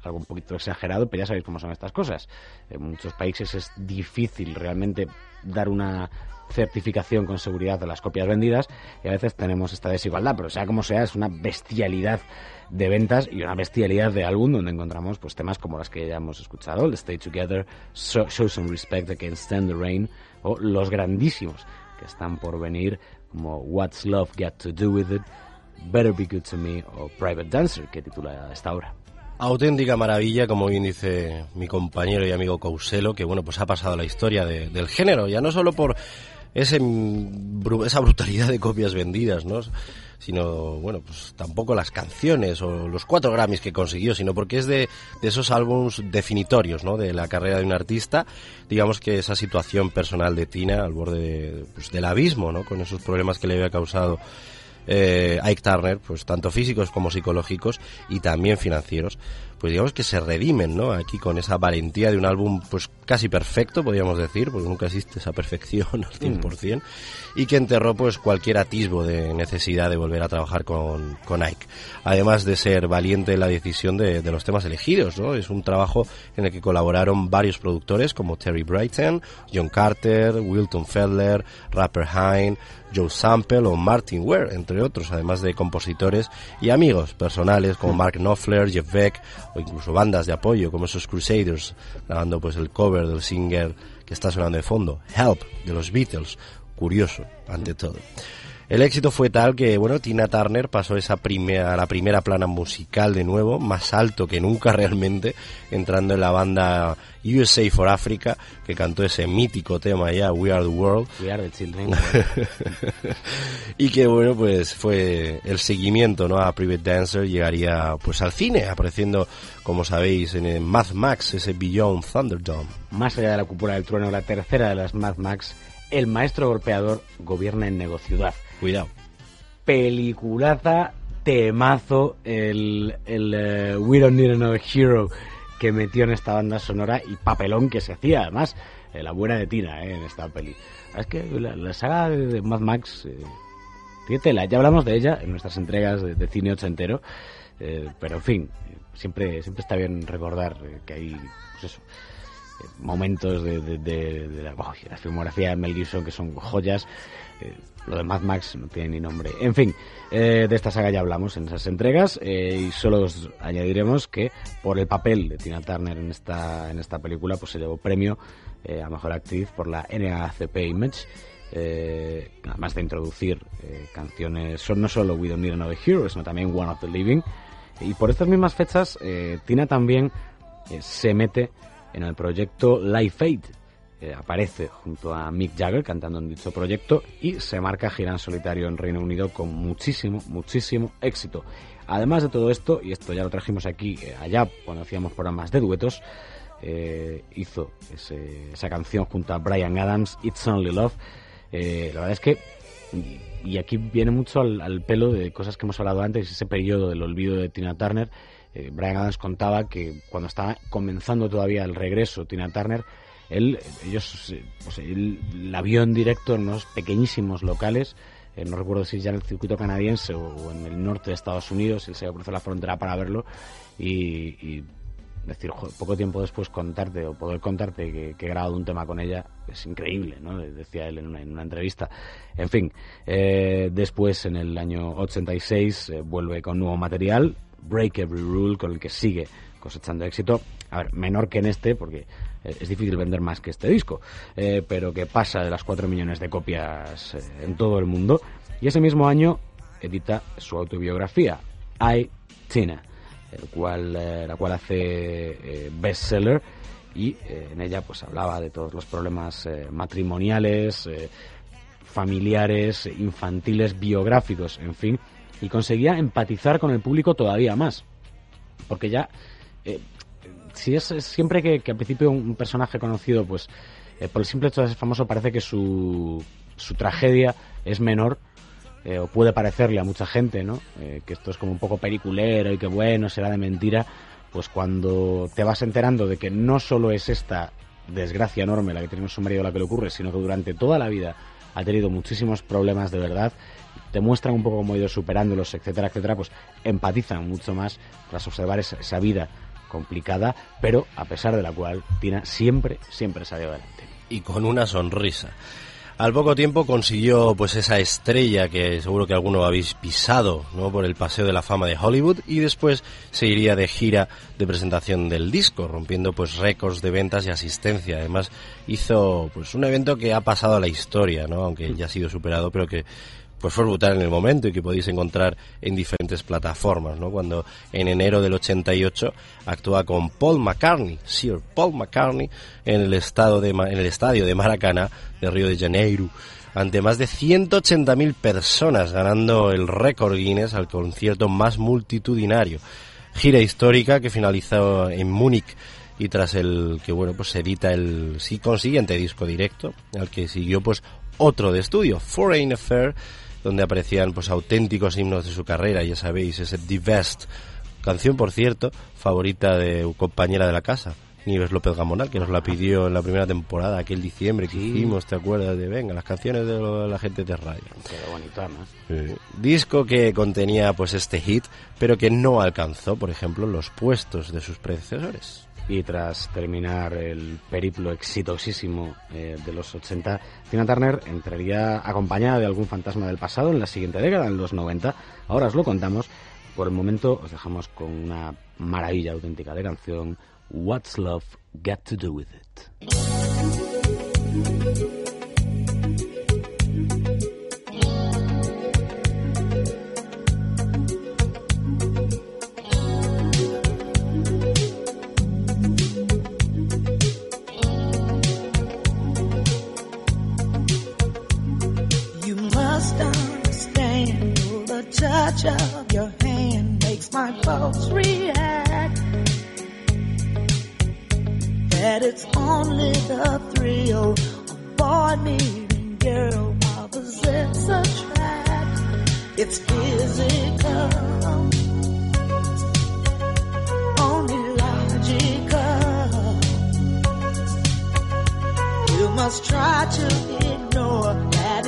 Algo un poquito exagerado, pero ya sabéis cómo son estas cosas. En muchos países es difícil realmente dar una certificación con seguridad de las copias vendidas y a veces tenemos esta desigualdad, pero sea como sea, es una bestialidad de ventas y una bestialidad de álbum donde encontramos pues temas como las que ya hemos escuchado, el Stay Together, Show Some Respect, Against Stand the Rain o los grandísimos que están por venir como What's Love Got to Do With It, Better Be Good to Me o Private Dancer que titula esta obra. Auténtica maravilla, como bien dice mi compañero y amigo Couselo, que bueno, pues ha pasado la historia del género, ya no solo por ese, esa brutalidad de copias vendidas, ¿no? Sino, bueno, pues tampoco las canciones o los cuatro Grammys que consiguió, sino porque es de, de esos álbumes definitorios, ¿no? De la carrera de un artista, digamos que esa situación personal de Tina al borde pues, del abismo, ¿no? Con esos problemas que le había causado eh, Ike Turner, pues tanto físicos como psicológicos y también financieros, pues digamos que se redimen, ¿no? Aquí con esa valentía de un álbum pues casi perfecto, podríamos decir, porque nunca existe esa perfección al 100%, mm. y que enterró pues cualquier atisbo de necesidad de volver a trabajar con, con Ike. Además de ser valiente en la decisión de, de, los temas elegidos, ¿no? Es un trabajo en el que colaboraron varios productores como Terry Brighton, John Carter, Wilton Fedler, Rapper Hine, Joe Sample o Martin Ware, entre otros, además de compositores y amigos personales como Mark Knopfler, Jeff Beck o incluso bandas de apoyo como esos Crusaders, grabando pues el cover del singer que está sonando de fondo, Help, de los Beatles, curioso ante todo. El éxito fue tal que, bueno, Tina Turner pasó esa primera, a la primera plana musical de nuevo, más alto que nunca realmente, entrando en la banda USA for Africa, que cantó ese mítico tema ya, We Are the World. We Are the Children. y que, bueno, pues fue el seguimiento, ¿no? A Private Dancer llegaría, pues al cine, apareciendo, como sabéis, en Mad Max, ese Beyond Thunderdome. Más allá de la cúpula del trueno, la tercera de las Mad Max, el maestro golpeador gobierna en Negociudad Cuidado. Peliculaza, temazo, el, el eh, We Don't Need Another Hero que metió en esta banda sonora y papelón que se hacía, además, eh, la buena de Tina eh, en esta peli. Es que la, saga de Mad Max, fíjate, ya hablamos de ella en nuestras entregas de, cine ochentero, pero en fin, siempre, siempre está bien recordar que hay, pues momentos de, de, la, la, filmografía de Mel Gibson que son joyas lo de Mad Max no tiene ni nombre. En fin, eh, de esta saga ya hablamos en esas entregas eh, y solo os añadiremos que por el papel de Tina Turner en esta, en esta película pues se llevó premio eh, a Mejor Actriz por la NAACP Image. además de introducir canciones, son no solo We Don't Need Another Hero, sino también One of the Living. Y por estas mismas fechas, Tina también se mete en el proyecto Life Aid, aparece junto a Mick Jagger cantando en dicho proyecto y se marca gira en solitario en Reino Unido con muchísimo, muchísimo éxito. Además de todo esto, y esto ya lo trajimos aquí eh, allá cuando hacíamos programas de duetos, eh, hizo esa canción junto a Brian Adams, It's Only Love. Eh, la verdad es que, y, aquí viene mucho al, pelo de cosas que hemos hablado antes, ese periodo del olvido de Tina Turner. Brian Adams contaba que cuando estaba comenzando todavía el regreso Tina Turner, él, ellos, pues, él la vio en directo en unos pequeñísimos locales, eh, no recuerdo si ya en el circuito canadiense o, en el norte de Estados Unidos, él se cruzó la frontera para verlo y, decir, poco tiempo después contarte o poder contarte que, he grabado un tema con ella es increíble, ¿no? Decía él en una, entrevista. En fin, eh, después en el año 86 eh, vuelve con nuevo material, Break Every Rule, con el que sigue cosechando éxito. A ver, menor que en este, porque eh, es difícil vender más que este disco, eh, pero que pasa de las 4 millones de copias eh, en todo el mundo. Y ese mismo año edita su autobiografía, I, Tina, el cual, la cual hace bestseller y en ella pues hablaba de todos los problemas matrimoniales, familiares, infantiles, biográficos, en fin, y conseguía empatizar con el público todavía más. Porque ya, eh, si es, siempre que, que al principio un personaje conocido, pues eh, por el simple hecho de ser famoso parece que su, su tragedia es menor, eh, o puede parecerle a mucha gente, ¿no? Eh, que esto es como un poco periculero y que bueno, será de mentira, pues cuando te vas enterando de que no solo es esta desgracia enorme la que tiene su marido la que le ocurre, sino que durante toda la vida ha tenido muchísimos problemas de verdad, te muestran un poco cómo ha ido superándolos, etcétera, etcétera, pues empatizan mucho más tras observar esa, esa vida complicada, pero a pesar de la cual Tina siempre, siempre salió adelante. y con una sonrisa. Al poco tiempo consiguió pues esa estrella que seguro que alguno habéis pisado, ¿no? por el paseo de la fama de Hollywood y después se iría de gira de presentación del disco, rompiendo pues récords de ventas y asistencia. Además hizo pues un evento que ha pasado a la historia, ¿no? aunque ya ha sido superado, pero que pues fue brutal en el momento y que podéis encontrar en diferentes plataformas, ¿no? Cuando en enero del 88 actúa con Paul McCartney, Sir Paul McCartney, en el, estado de, en el estadio de Maracaná de Río de Janeiro, ante más de 180.000 personas, ganando el récord Guinness al concierto más multitudinario. Gira histórica que finalizó en Múnich y tras el que bueno pues se edita el sí consiguiente disco directo al que siguió pues otro de estudio Foreign Affair donde aparecían pues auténticos himnos de su carrera ya sabéis ese The Best. Canción por cierto favorita de compañera de la casa Nieves López Gamonal que nos la pidió en la primera temporada aquel diciembre que hicimos te acuerdas de venga las canciones de lo- la gente de radio. Qué eh, disco que contenía pues este hit, pero que no alcanzó, por ejemplo, los puestos de sus predecesores. Y tras terminar el periplo exitosísimo eh, de los 80, Tina Turner entraría acompañada de algún fantasma del pasado en la siguiente década, en los 90. Ahora os lo contamos. Por el momento os dejamos con una maravilla auténtica de canción, What's Love Got to Do With It. Touch of your hand makes my pulse react. That it's only the thrill of boy meeting girl opposites attract. It's physical, only logical. You must try to ignore that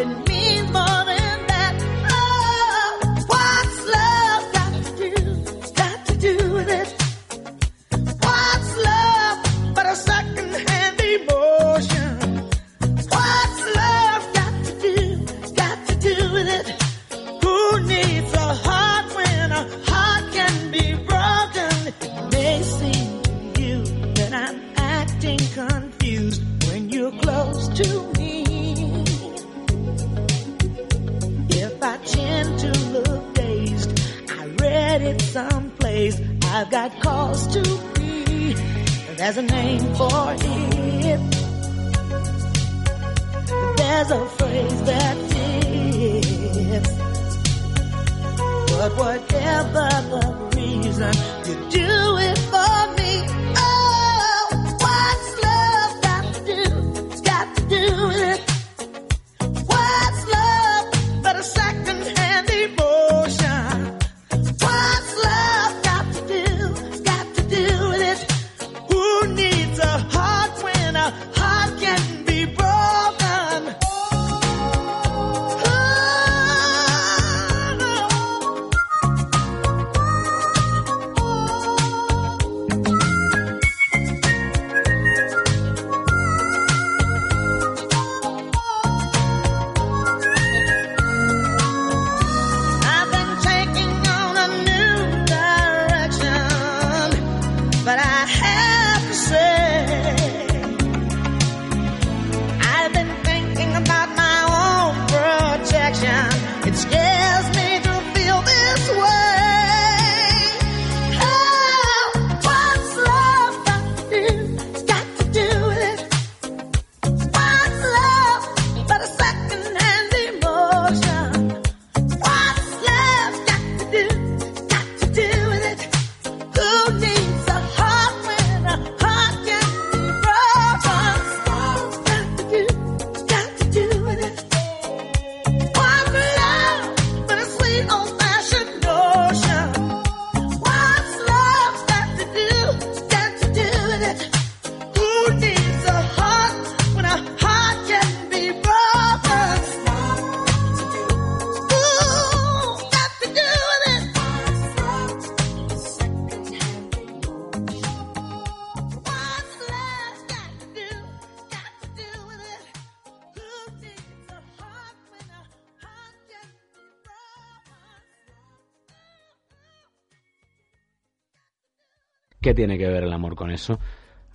¿Qué tiene que ver el amor con eso?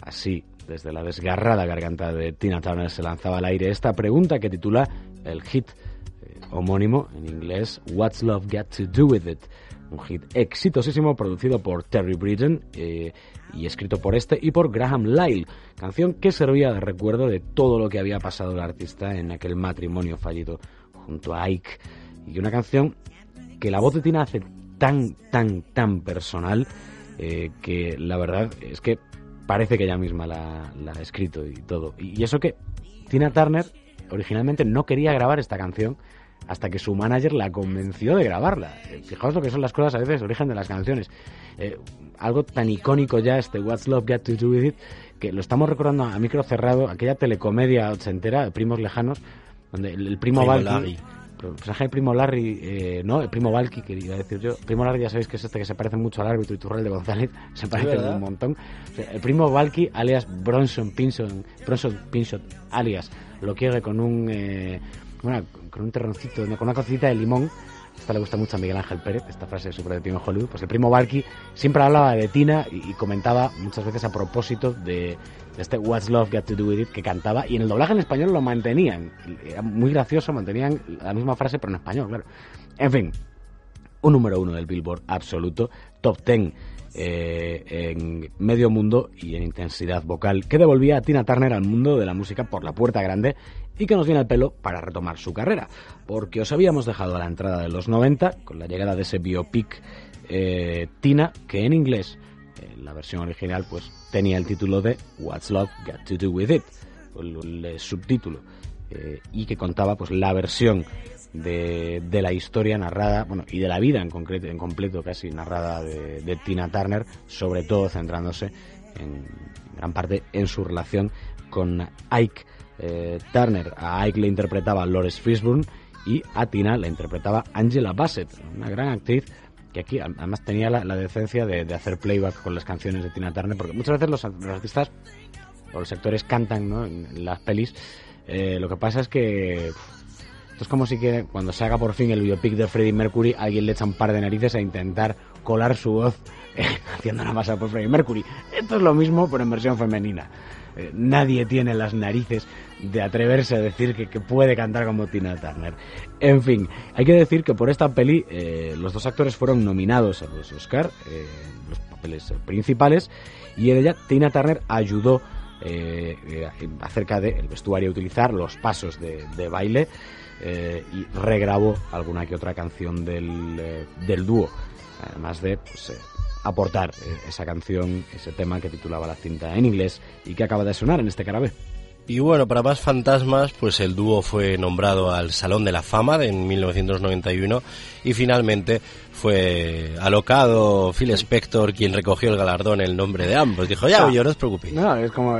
Así, desde la desgarrada garganta de Tina Turner se lanzaba al aire esta pregunta que titula el hit eh, homónimo en inglés What's Love Got to Do With It? Un hit exitosísimo producido por Terry Bridgen eh, y escrito por este y por Graham Lyle, canción que servía de recuerdo de todo lo que había pasado el artista en aquel matrimonio fallido junto a Ike. Y una canción que la voz de Tina hace tan, tan, tan personal eh, que la verdad es que parece que ella misma la, la ha escrito y todo. Y, y eso que Tina Turner originalmente no quería grabar esta canción hasta que su manager la convenció de grabarla. Eh, Fijaos lo que son las cosas a veces, origen de las canciones. Eh, algo tan icónico ya, este What's Love Got to Do With It, que lo estamos recordando a micro cerrado, aquella telecomedia ochentera, Primos Lejanos, donde el, primo, Primo. El personaje de Primo Larry, eh, no, el Primo Valky, quería decir yo. Primo Larry ya sabéis que es este que se parece mucho al árbitro Iturralde de González, se parece un montón. O sea, el Primo Valky, alias Bronson Pinson, Bronson Pinchot, alias lo quiere con un... eh, bueno, con un terroncito, con una cosita de limón. Esta le gusta mucho a Miguel Ángel Pérez, esta frase súper de Primo Hollywood. Pues el primo Valky siempre hablaba de Tina y, comentaba muchas veces a propósito de, de este What's Love Got to Do With It que cantaba. Y en el doblaje en español lo mantenían. Era muy gracioso, mantenían la misma frase pero en español, claro. En fin, un número uno del Billboard absoluto, top ten eh, en medio mundo y en intensidad vocal, que devolvía a Tina Turner al mundo de la música por la puerta grande y que nos viene al pelo para retomar su carrera, porque os habíamos dejado a la entrada de los 90 con la llegada de ese biopic eh, Tina, que en inglés, en la versión original, pues tenía el título de What's Love Got to Do With It, el, subtítulo, eh, y que contaba pues la versión de, de, la historia narrada, bueno, y de la vida en concreto, en completo casi narrada de, de Tina Turner, sobre todo centrándose en, en, gran parte en su relación con Ike eh, Turner. A Ike le interpretaba Lawrence Fishburne y a Tina la interpretaba Angela Bassett, una gran actriz que aquí además tenía la, decencia de, hacer playback con las canciones de Tina Turner, porque muchas veces los, los artistas o los actores cantan ¿no? en, las pelis. Eh, lo que pasa es que esto es como si que cuando se haga por fin el biopic de Freddie Mercury, alguien le echa un par de narices a intentar colar su voz haciendo una masa por Freddie Mercury. Esto es lo mismo, pero en versión femenina. Eh, nadie tiene las narices de atreverse a decir que, puede cantar como Tina Turner. En fin, hay que decir que por esta peli eh, los dos actores fueron nominados a los Oscar, eh, los papeles principales, y en ella Tina Turner ayudó acerca del vestuario a utilizar, los pasos de, de baile y regrabó alguna que otra canción del, del dúo, además de pues, aportar esa canción, ese tema que titulaba la cinta en inglés y que acaba de sonar en este carabé. Y bueno, para más fantasmas, pues el dúo fue nombrado al Salón de la Fama en 1991 y finalmente fue alocado Phil Spector quien recogió el galardón en el nombre de ambos. Dijo, ya, yo no os preocupéis. No, es como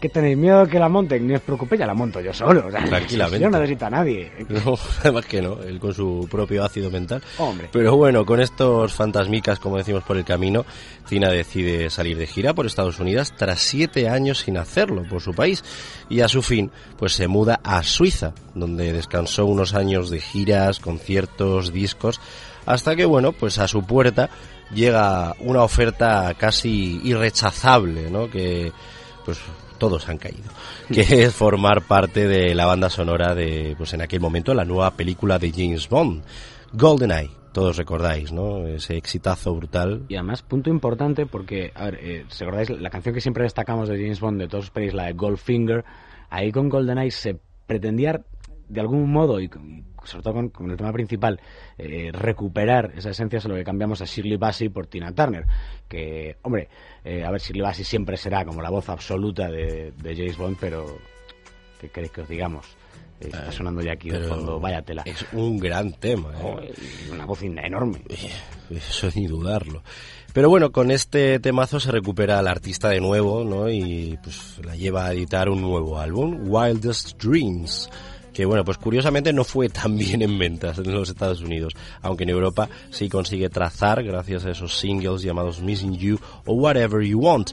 que tenéis miedo que la monten, ni os preocupéis, ya la monto yo solo. O sea, Tranquilamente. Yo no necesito a nadie. No, además que no, él con su propio ácido mental. Hombre. Pero bueno, con estos fantasmicas, como decimos por el camino, Tina decide salir de gira por Estados Unidos tras siete años sin hacerlo por su país. Y a su fin, pues se muda a Suiza, donde descansó unos años de giras, conciertos, discos, hasta que, bueno, pues a su puerta llega una oferta casi irrechazable, ¿no? Que, pues todos han caído, que es formar parte de la banda sonora de, pues en aquel momento, la nueva película de James Bond, GoldenEye. Todos recordáis, ¿no? Ese exitazo brutal. Y además, punto importante, porque, a ver, eh, si recordáis, la canción que siempre destacamos de James Bond, de todos los pelis, la de Goldfinger, ahí con GoldenEye se pretendía, de algún modo, y sobre todo con, con el tema principal, eh, recuperar esa esencia, solo que cambiamos a Shirley Bassey por Tina Turner. Que, hombre, eh, a ver, Shirley Bassey siempre será como la voz absoluta de, de James Bond, pero ¿qué queréis que os digamos? Eh, está sonando ya aquí de fondo, vaya tela. Es un gran tema. ¿eh? Oh, una voz enorme. Eso ni dudarlo. Pero bueno, con este temazo se recupera al artista de nuevo, ¿no? Y pues la lleva a editar un nuevo álbum, Wildest Dreams que bueno, pues curiosamente no fue tan bien en ventas en los Estados Unidos, aunque en Europa sí consigue trazar gracias a esos singles llamados Missing You o Whatever You Want.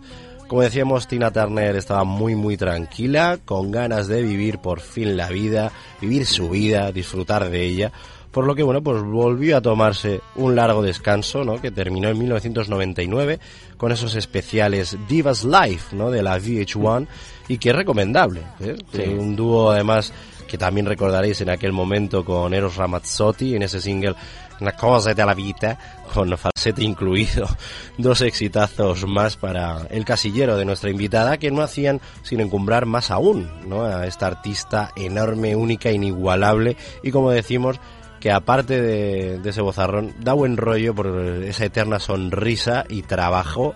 Como decíamos, Tina Turner estaba muy muy tranquila, con ganas de vivir por fin la vida, vivir su vida, disfrutar de ella, por lo que bueno, pues volvió a tomarse un largo descanso, ¿no? Que terminó en 1999 con esos especiales Divas Live, ¿no? De la VH1 y que es recomendable, ¿eh? un dúo además que también recordaréis en aquel momento con Eros Ramazzotti en ese single Una cosa de la vida, con falsete incluido, dos exitazos más para el casillero de nuestra invitada que no hacían sino encumbrar más aún ¿no? a esta artista enorme, única, inigualable y como decimos que aparte de, de ese bozarrón da buen rollo por esa eterna sonrisa y trabajo.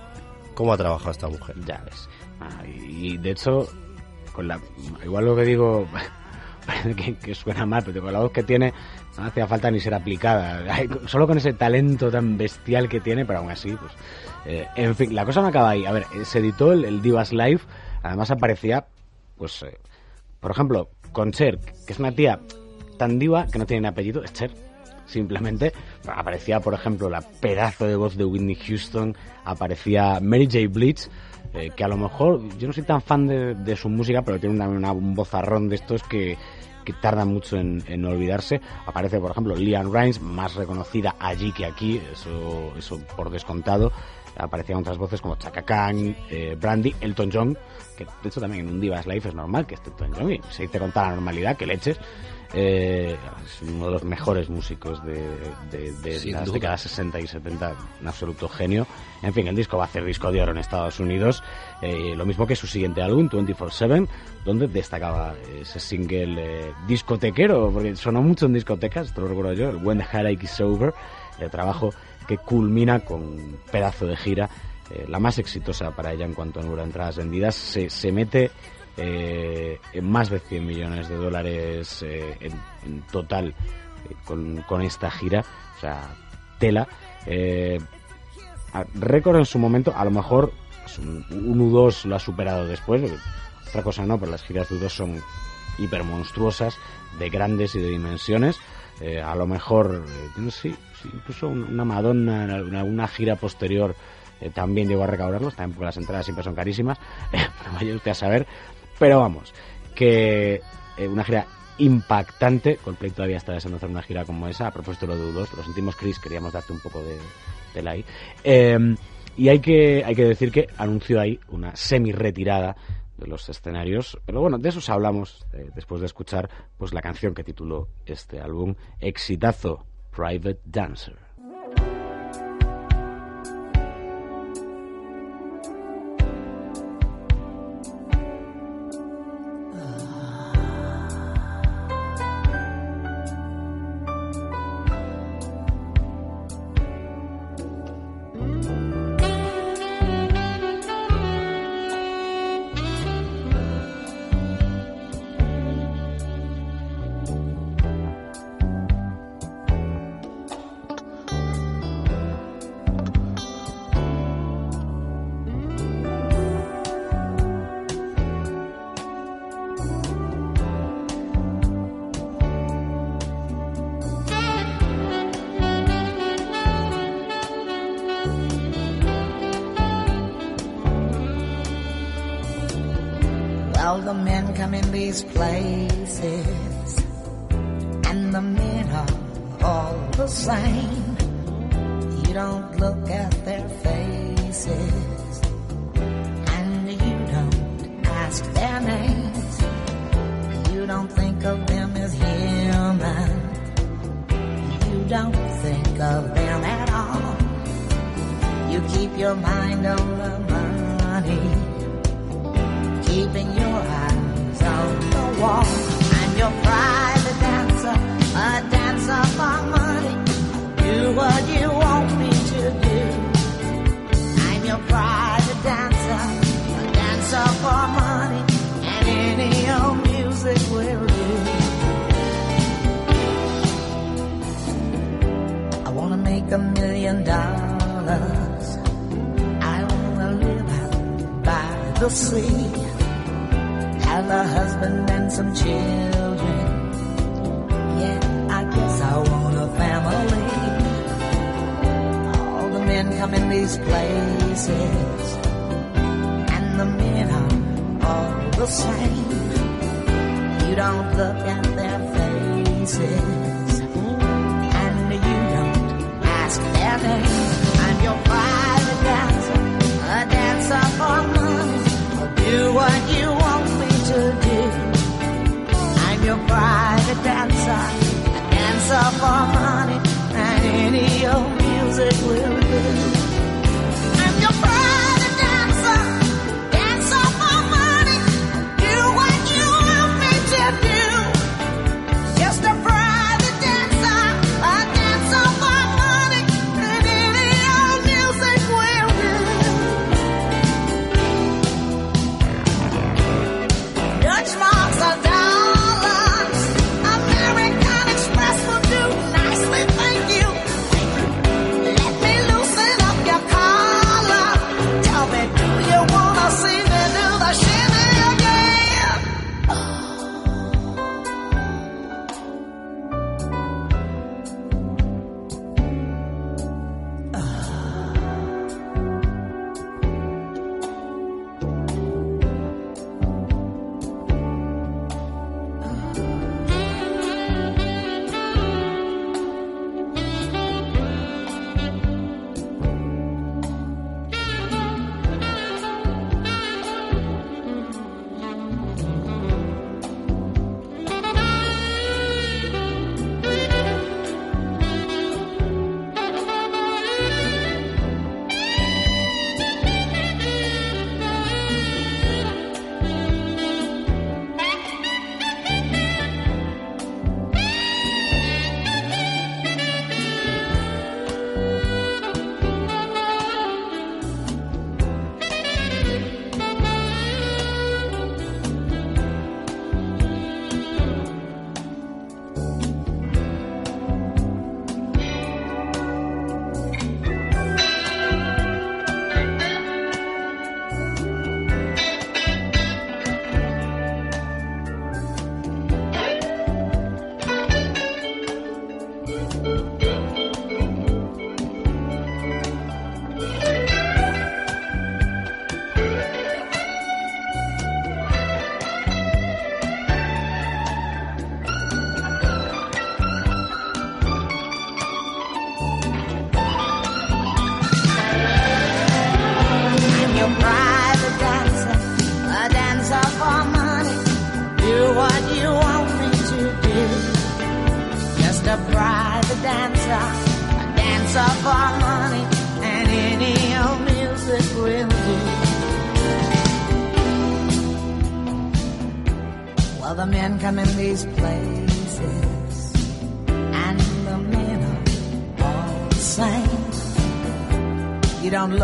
¿Cómo ha trabajado esta mujer? Ya ves. Ah, y de hecho, con la, igual lo que digo que, que suena mal, pero con la voz que tiene no hacía falta ni ser aplicada. Solo con ese talento tan bestial que tiene, pero aún así, pues. eh, en fin, la cosa no acaba ahí. A ver, eh, se editó el, Divas Live, además aparecía, pues, eh, por ejemplo, con Cher, que es una tía tan diva que no tiene ni apellido, es Cher. Simplemente aparecía, por ejemplo, la pedazo de voz de Whitney Houston, aparecía Mary J. Blige, que a lo mejor yo no soy tan fan de, su música, pero tiene una- un vozarrón de estos que, tarda mucho en, en olvidarse. Aparece, por ejemplo, Liam Rimes, más reconocida allí que aquí, eso, eso por descontado. Aparecían otras voces como Chaka Khan, eh, Brandy, Elton John, que de hecho también en un Divas Life es normal que esté Elton John y se dice con toda la normalidad que leches. Eh, es uno de los mejores músicos de, de, de las duda. décadas 60 y 70, un absoluto genio. En fin, el disco va a hacer disco de oro en Estados Unidos, eh, lo mismo que su siguiente álbum, 24-7, donde destacaba ese single eh, discotequero, porque sonó mucho en discotecas, esto lo recuerdo yo, el When the Headache is Over, el trabajo que culmina con un pedazo de gira, la más exitosa para ella en cuanto a número de entradas vendidas, se, se mete eh, más de 100 millones de dólares eh, en, total eh, con, esta gira, o sea, tela. Eh, récord en su momento, a lo mejor pues, un, un U2 lo ha superado después, otra cosa no, pero las giras de U2 son hipermonstruosas, de grandes y de dimensiones. A lo mejor, no incluso un- una Madonna en alguna una gira posterior también llegó a recaudarlos, también porque las entradas siempre son carísimas, pero vaya usted a saber. Pero vamos, que eh, una gira impactante, Coldplay todavía está deseando hacer una gira como esa, a propósito de lo de U2, lo sentimos Chris, queríamos darte un poco de, de ahí. Eh, y hay que, hay que decir que anunció ahí una semi-retirada de los escenarios, pero bueno, de eso hablamos eh, después de escuchar pues la canción que tituló este álbum, Exitazo, Private Dancer.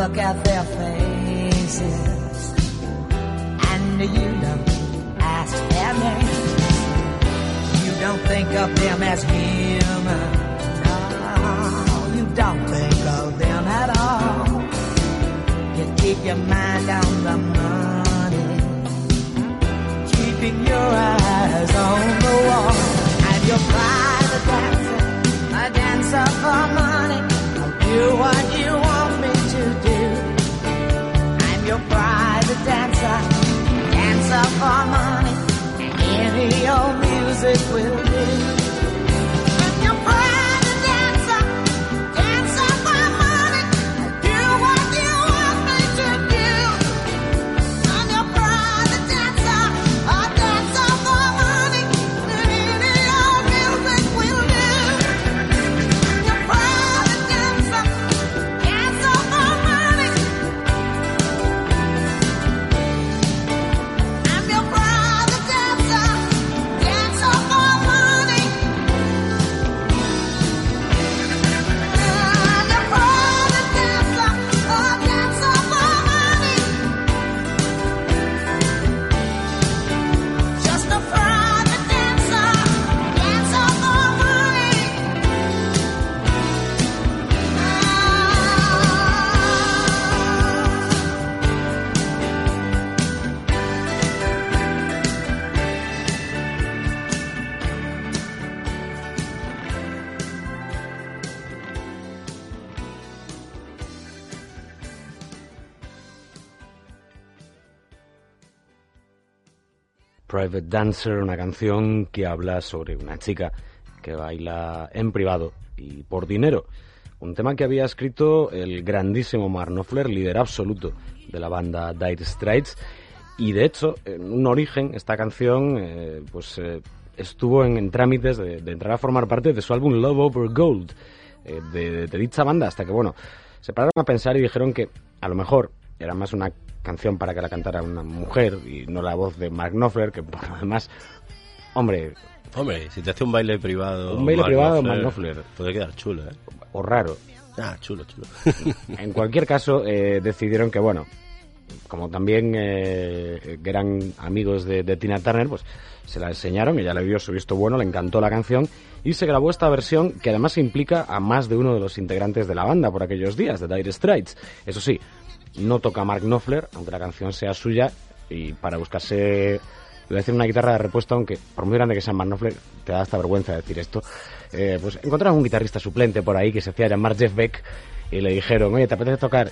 look at their faces and you don't ask their names. You don't think of them as human. No, you don't think of them at all. You keep your mind on the money, keeping your eyes on the wall, and your private dancer, a dancer for money. You are your private dancer, dancer for money, any old music will do. Private Dancer, una canción que habla sobre una chica que baila en privado y por dinero. Un tema que había escrito el grandísimo Mark Knopfler, líder absoluto de la banda Dire Straits. Y de hecho, en un origen, esta canción eh, pues, eh, estuvo en, en trámites de, entrar a formar parte de su álbum Love Over Gold, eh, de, dicha banda, hasta que, bueno, se pararon a pensar y dijeron que a lo mejor era más una canción para que la cantara una mujer y no la voz de Mark Knopfler, que por lo demás, hombre, Hombre, si te hace un baile privado... Un baile Mark privado, Knopfler, Mark Knopfler. Puede quedar chulo, ¿eh? o raro. Ah, chulo, chulo. En cualquier caso, eh, decidieron que, bueno, como también eh, eran amigos de, de Tina Turner, pues se la enseñaron, ella le dio su visto bueno, le encantó la canción y se grabó esta versión que además implica a más de uno de los integrantes de la banda por aquellos días, de Dire Straits. Eso sí, no toca Mark Knopfler, aunque la canción sea suya, y para buscarse, voy a decir una guitarra de repuesto, aunque por muy grande que sea Mark Knopfler, te da hasta vergüenza decir esto, eh, pues encontraron un guitarrista suplente por ahí que se hacía llamar Jeff Beck y le dijeron, oye, ¿te apetece tocar?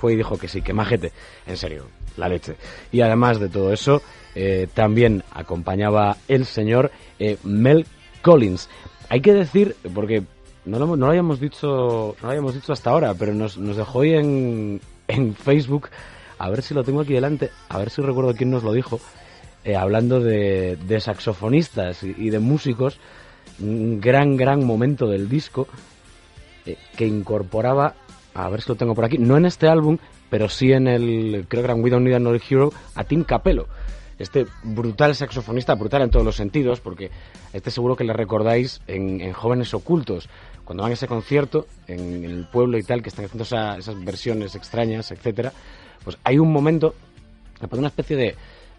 Fue y dijo que sí, que majete, en serio, la leche. Y además de todo eso, eh, también acompañaba el señor eh, Mel Collins. Hay que decir, porque no lo, no lo habíamos dicho no lo habíamos dicho hasta ahora, pero nos, nos dejó hoy en, en Facebook, a ver si lo tengo aquí delante, a ver si recuerdo quién nos lo dijo, eh, hablando de, de saxofonistas y, de músicos, un gran, gran momento del disco eh, que incorporaba, a ver si lo tengo por aquí, no en este álbum, pero sí en el, creo que era en We Don't Need Another Hero, a Tim Capello. Este brutal saxofonista, brutal en todos los sentidos, porque este seguro que le recordáis en Jóvenes Ocultos, cuando van a ese concierto en el pueblo y tal, que están haciendo esa- esas versiones extrañas, etcétera, pues hay un momento, que pone una especie de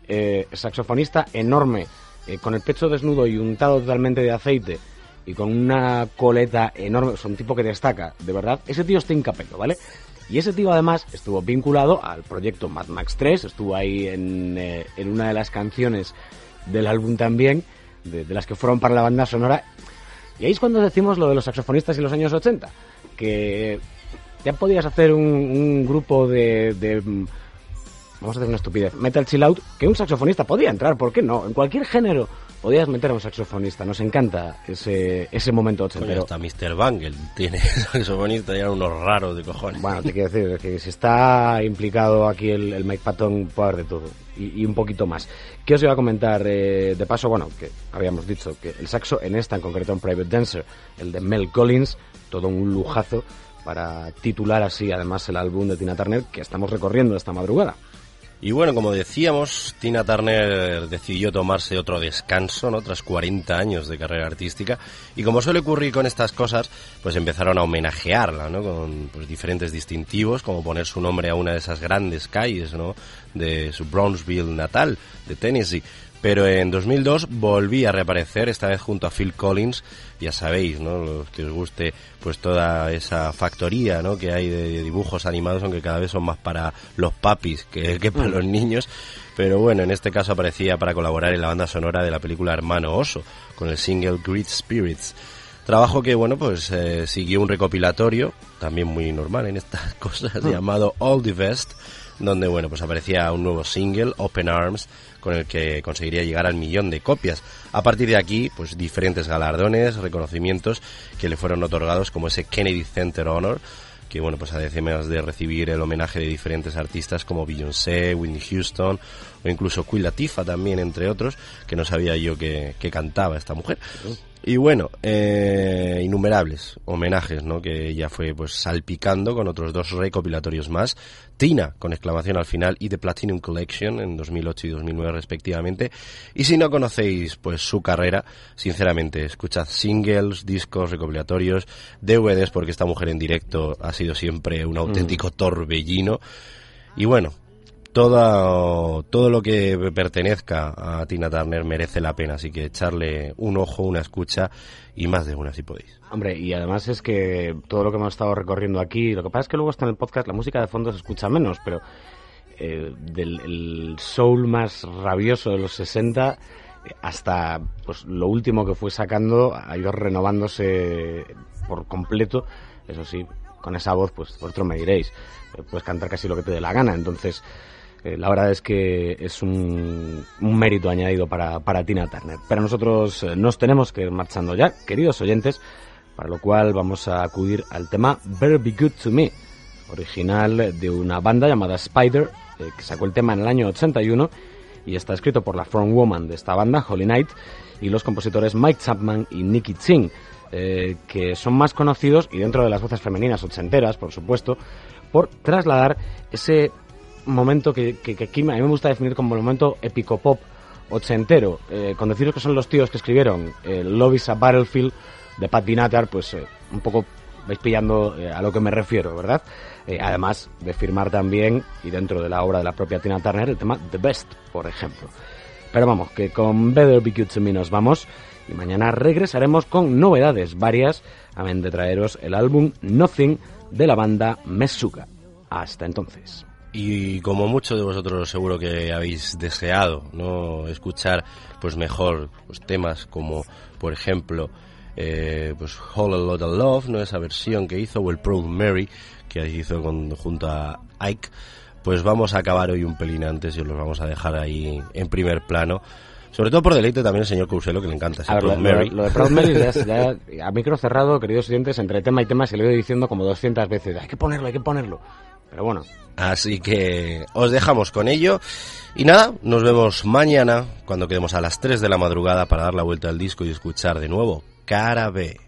eh, saxofonista enorme, eh, con el pecho desnudo y untado totalmente de aceite, y con una coleta enorme, es un tipo que destaca, de verdad. Ese tío está Capello, ¿vale? Y ese tío además estuvo vinculado al proyecto Mad Max 3, estuvo ahí en, eh, en una de las canciones del álbum también, de las que fueron para la banda sonora. Y ahí es cuando decimos lo de los saxofonistas y los años 80, que ya podías hacer un, grupo de, Vamos a hacer una estupidez. Metal Chill Out, que un saxofonista podía entrar, ¿por qué no? En cualquier género podías meter a un saxofonista. Nos encanta ese, ese momento Coño, ochentero. hasta Mr. Bangle tiene saxofonista y eran unos raros de cojones. Bueno, te quiero decir que si está implicado aquí el, el Mike Patton, puede haber de todo. Y, y un poquito más. ¿Qué os iba a comentar? eh, de paso, bueno, que habíamos dicho que el saxo en esta, en concreto en Private Dancer, el de Mel Collins, todo un lujazo para titular así, además, el álbum de Tina Turner que estamos recorriendo esta madrugada. Y bueno, como decíamos, Tina Turner decidió tomarse otro descanso, ¿no? Tras 40 años de carrera artística. Y como suele ocurrir con estas cosas, pues empezaron a homenajearla, ¿no? Con pues, diferentes distintivos, como poner su nombre a una de esas grandes calles, ¿no? De su Brownsville natal, de Tennessee. Pero en 2002 volví a reaparecer, esta vez junto a Phil Collins, ya sabéis, ¿no? Los que os guste, pues toda esa factoría, ¿no? Que hay de dibujos animados, aunque cada vez son más para los papis que, que para los niños. Pero bueno, en este caso aparecía para colaborar en la banda sonora de la película Hermano Oso, con el single Great Spirits. Trabajo que, bueno, pues eh, siguió un recopilatorio, también muy normal en estas cosas, llamado All the Best, donde, bueno, pues aparecía un nuevo single, Open Arms, con el que conseguiría llegar al millón de copias. A partir de aquí, pues diferentes galardones, reconocimientos que le fueron otorgados, como ese Kennedy Center Honor, que bueno, pues a decenas de recibir el homenaje de diferentes artistas como Beyoncé, Whitney Houston o incluso Queen Latifah también, entre otros, que no sabía yo que cantaba esta mujer. Y bueno, eh, innumerables homenajes, ¿no? Que ella fue pues salpicando con otros dos recopilatorios más. Tina, con exclamación al final, y The Platinum Collection en 2008 y 2009 respectivamente. Y si no conocéis pues su carrera, sinceramente, escuchad singles, discos, recopilatorios, DVDs, porque esta mujer en directo ha sido siempre un auténtico torbellino. Y bueno, todo, todo lo que pertenezca a Tina Turner merece la pena, así que echarle un ojo, una escucha y más de una si podéis. Hombre, y además es que todo lo que hemos estado recorriendo aquí, lo que pasa es que luego está en el podcast, la música de fondo se escucha menos, pero eh, del el soul más rabioso de los 60 eh, hasta pues lo último que fue sacando ha ido renovándose por completo, eso sí, con esa voz, pues vosotros me diréis, eh, puedes cantar casi lo que te dé la gana, entonces eh, la verdad es que es un, mérito añadido para, para Tina Turner. Pero nosotros eh, nos tenemos que ir marchando ya, queridos oyentes, para lo cual vamos a acudir al tema Better Be Good to Me, original de una banda llamada Spider, eh, que sacó el tema en el año 81 y está escrito por la frontwoman de esta banda, Holly Knight, y los compositores Mike Chapman y Nicky Ching, que son más conocidos, y dentro de las voces femeninas ochenteras, por supuesto, por trasladar ese momento que, que, que a mí me gusta definir como el momento épico pop ochentero, eh, con deciros que son los tíos que escribieron eh, Love is a Battlefield de Pat Benatar, pues eh, un poco vais pillando eh, a lo que me refiero, ¿verdad? Eh, además de firmar también, y dentro de la obra de la propia Tina Turner, el tema The Best, por ejemplo. Pero vamos, que con Better Be Good to nos vamos, y mañana regresaremos con novedades varias, amén de traeros el álbum Nothing de la banda Mesuga. Hasta entonces. Y como muchos de vosotros seguro que habéis deseado, ¿no? Escuchar, pues mejor, pues temas como, por ejemplo, eh, pues Whole a Lot of Love, ¿no? Esa versión que hizo, o el Proud Mary, que hizo con, junto a Ike, pues vamos a acabar hoy un pelín antes y os los vamos a dejar ahí en primer plano. Sobre todo por deleite también el señor Couselo, que le encanta ese Proud lo, Mary. lo- lo de Proud Mary, ya, ya- a micro cerrado, queridos oyentes, entre tema y tema se lo he ido diciendo como 200 veces. Hay que ponerlo, hay que ponerlo. Pero bueno, Así que os dejamos con ello. Y nada, nos vemos mañana cuando quedemos a las 3 de la madrugada para dar la vuelta al disco y escuchar de nuevo Cara B.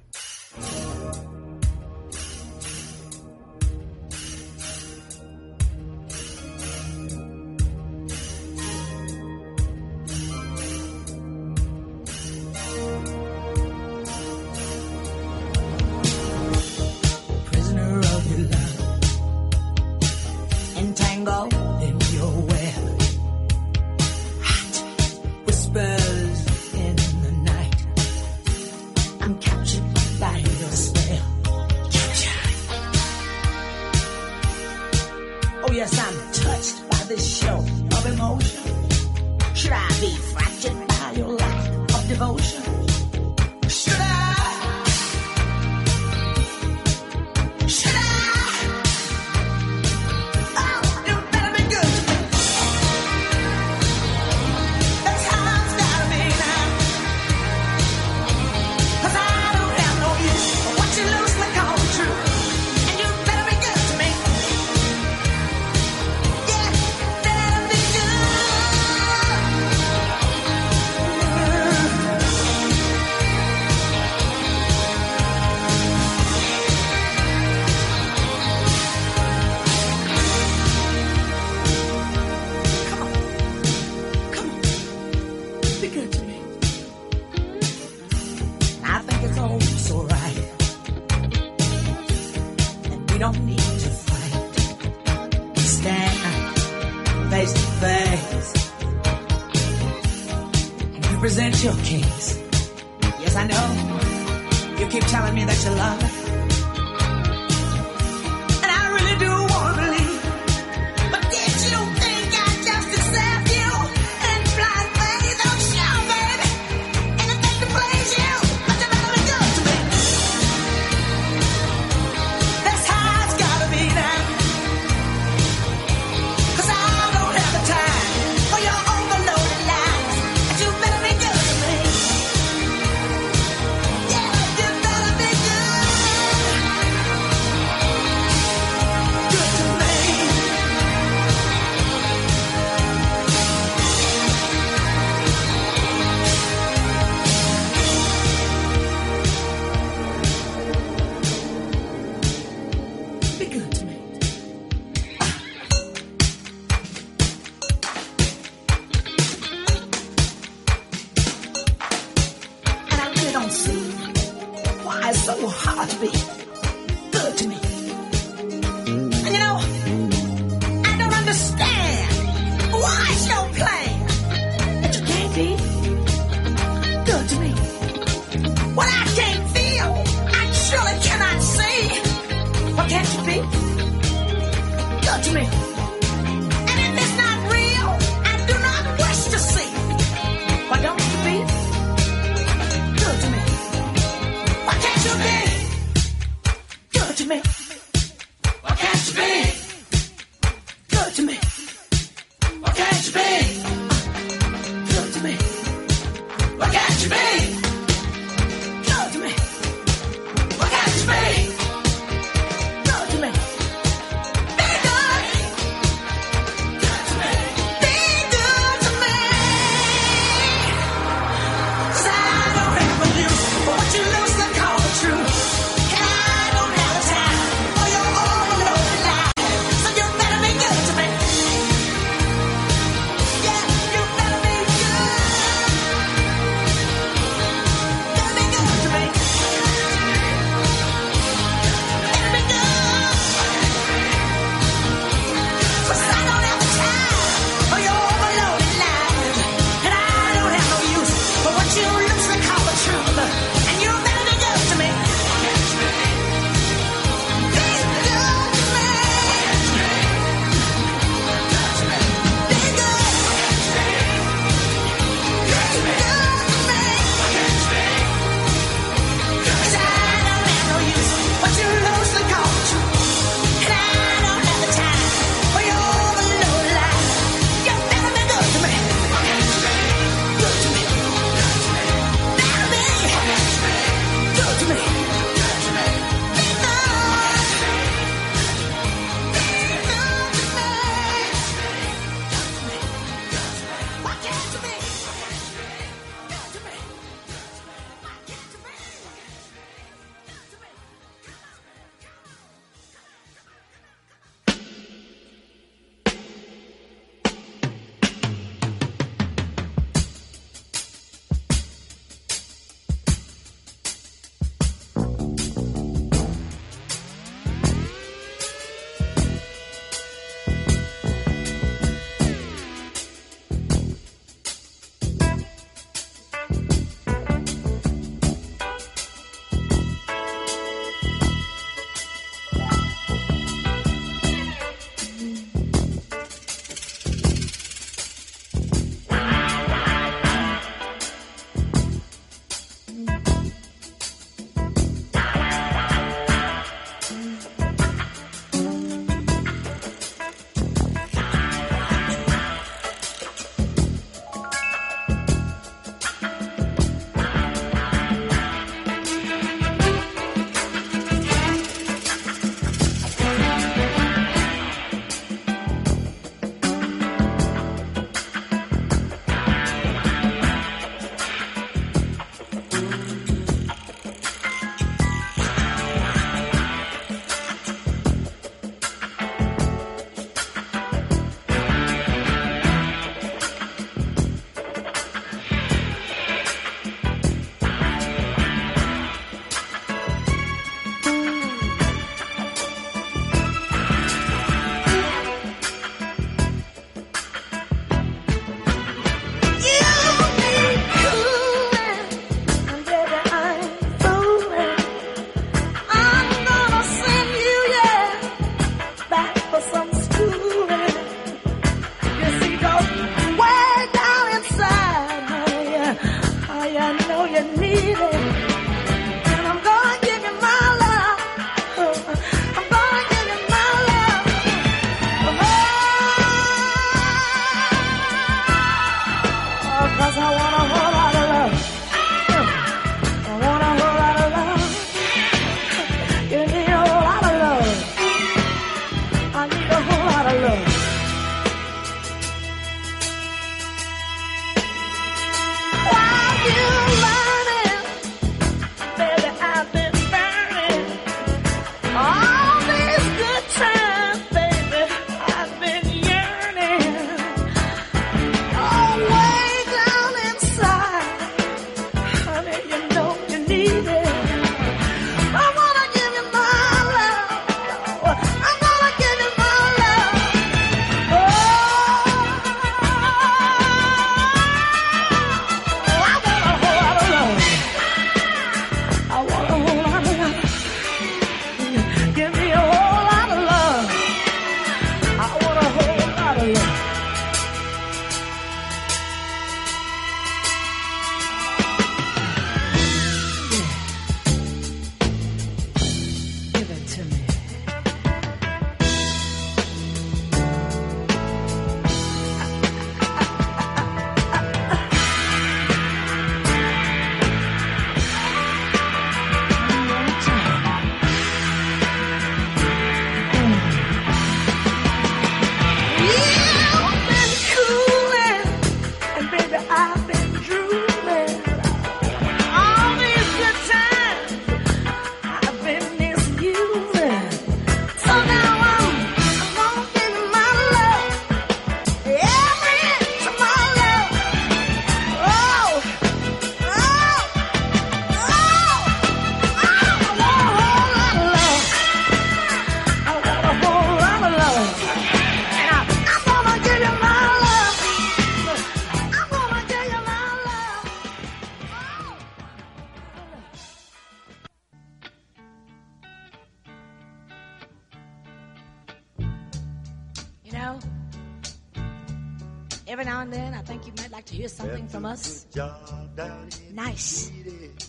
Mm-hmm.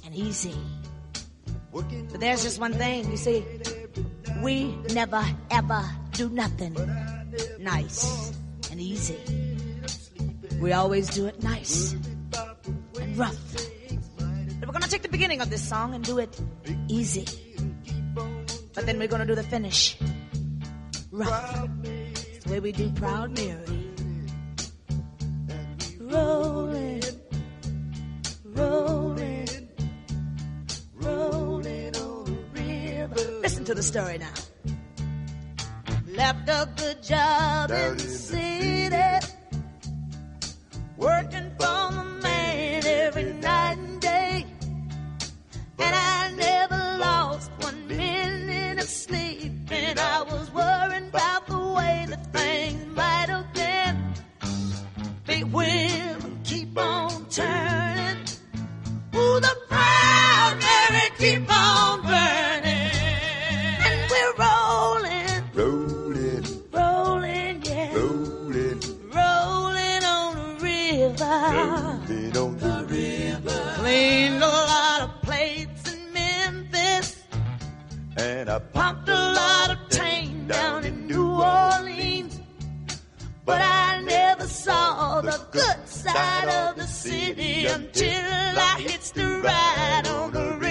And easy. But there's just one thing, you see, we never ever do nothing nice and easy. We always do it nice and rough. But we're gonna take the beginning of this song and do it easy. But then we're gonna do the finish rough. The way we do Proud Mary. Rolling, rolling Listen to the story now. Left a good job in the city, working for the man every night and day. And I never lost one minute of sleep, and I was worrying about the way that things might have been. Big wheel keep on turning. Ooh, the proud Mary keep on burning, And I Pumped a lot of tang down in New Orleans. But I never saw the good side of the city until I hits the ride on the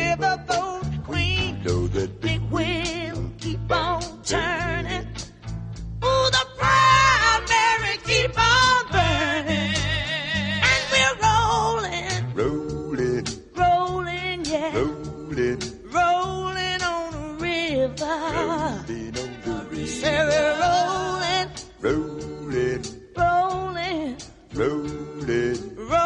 rolling,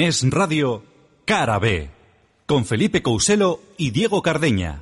Es Radio, Cara B, con Felipe Couselo y Diego Cardeña.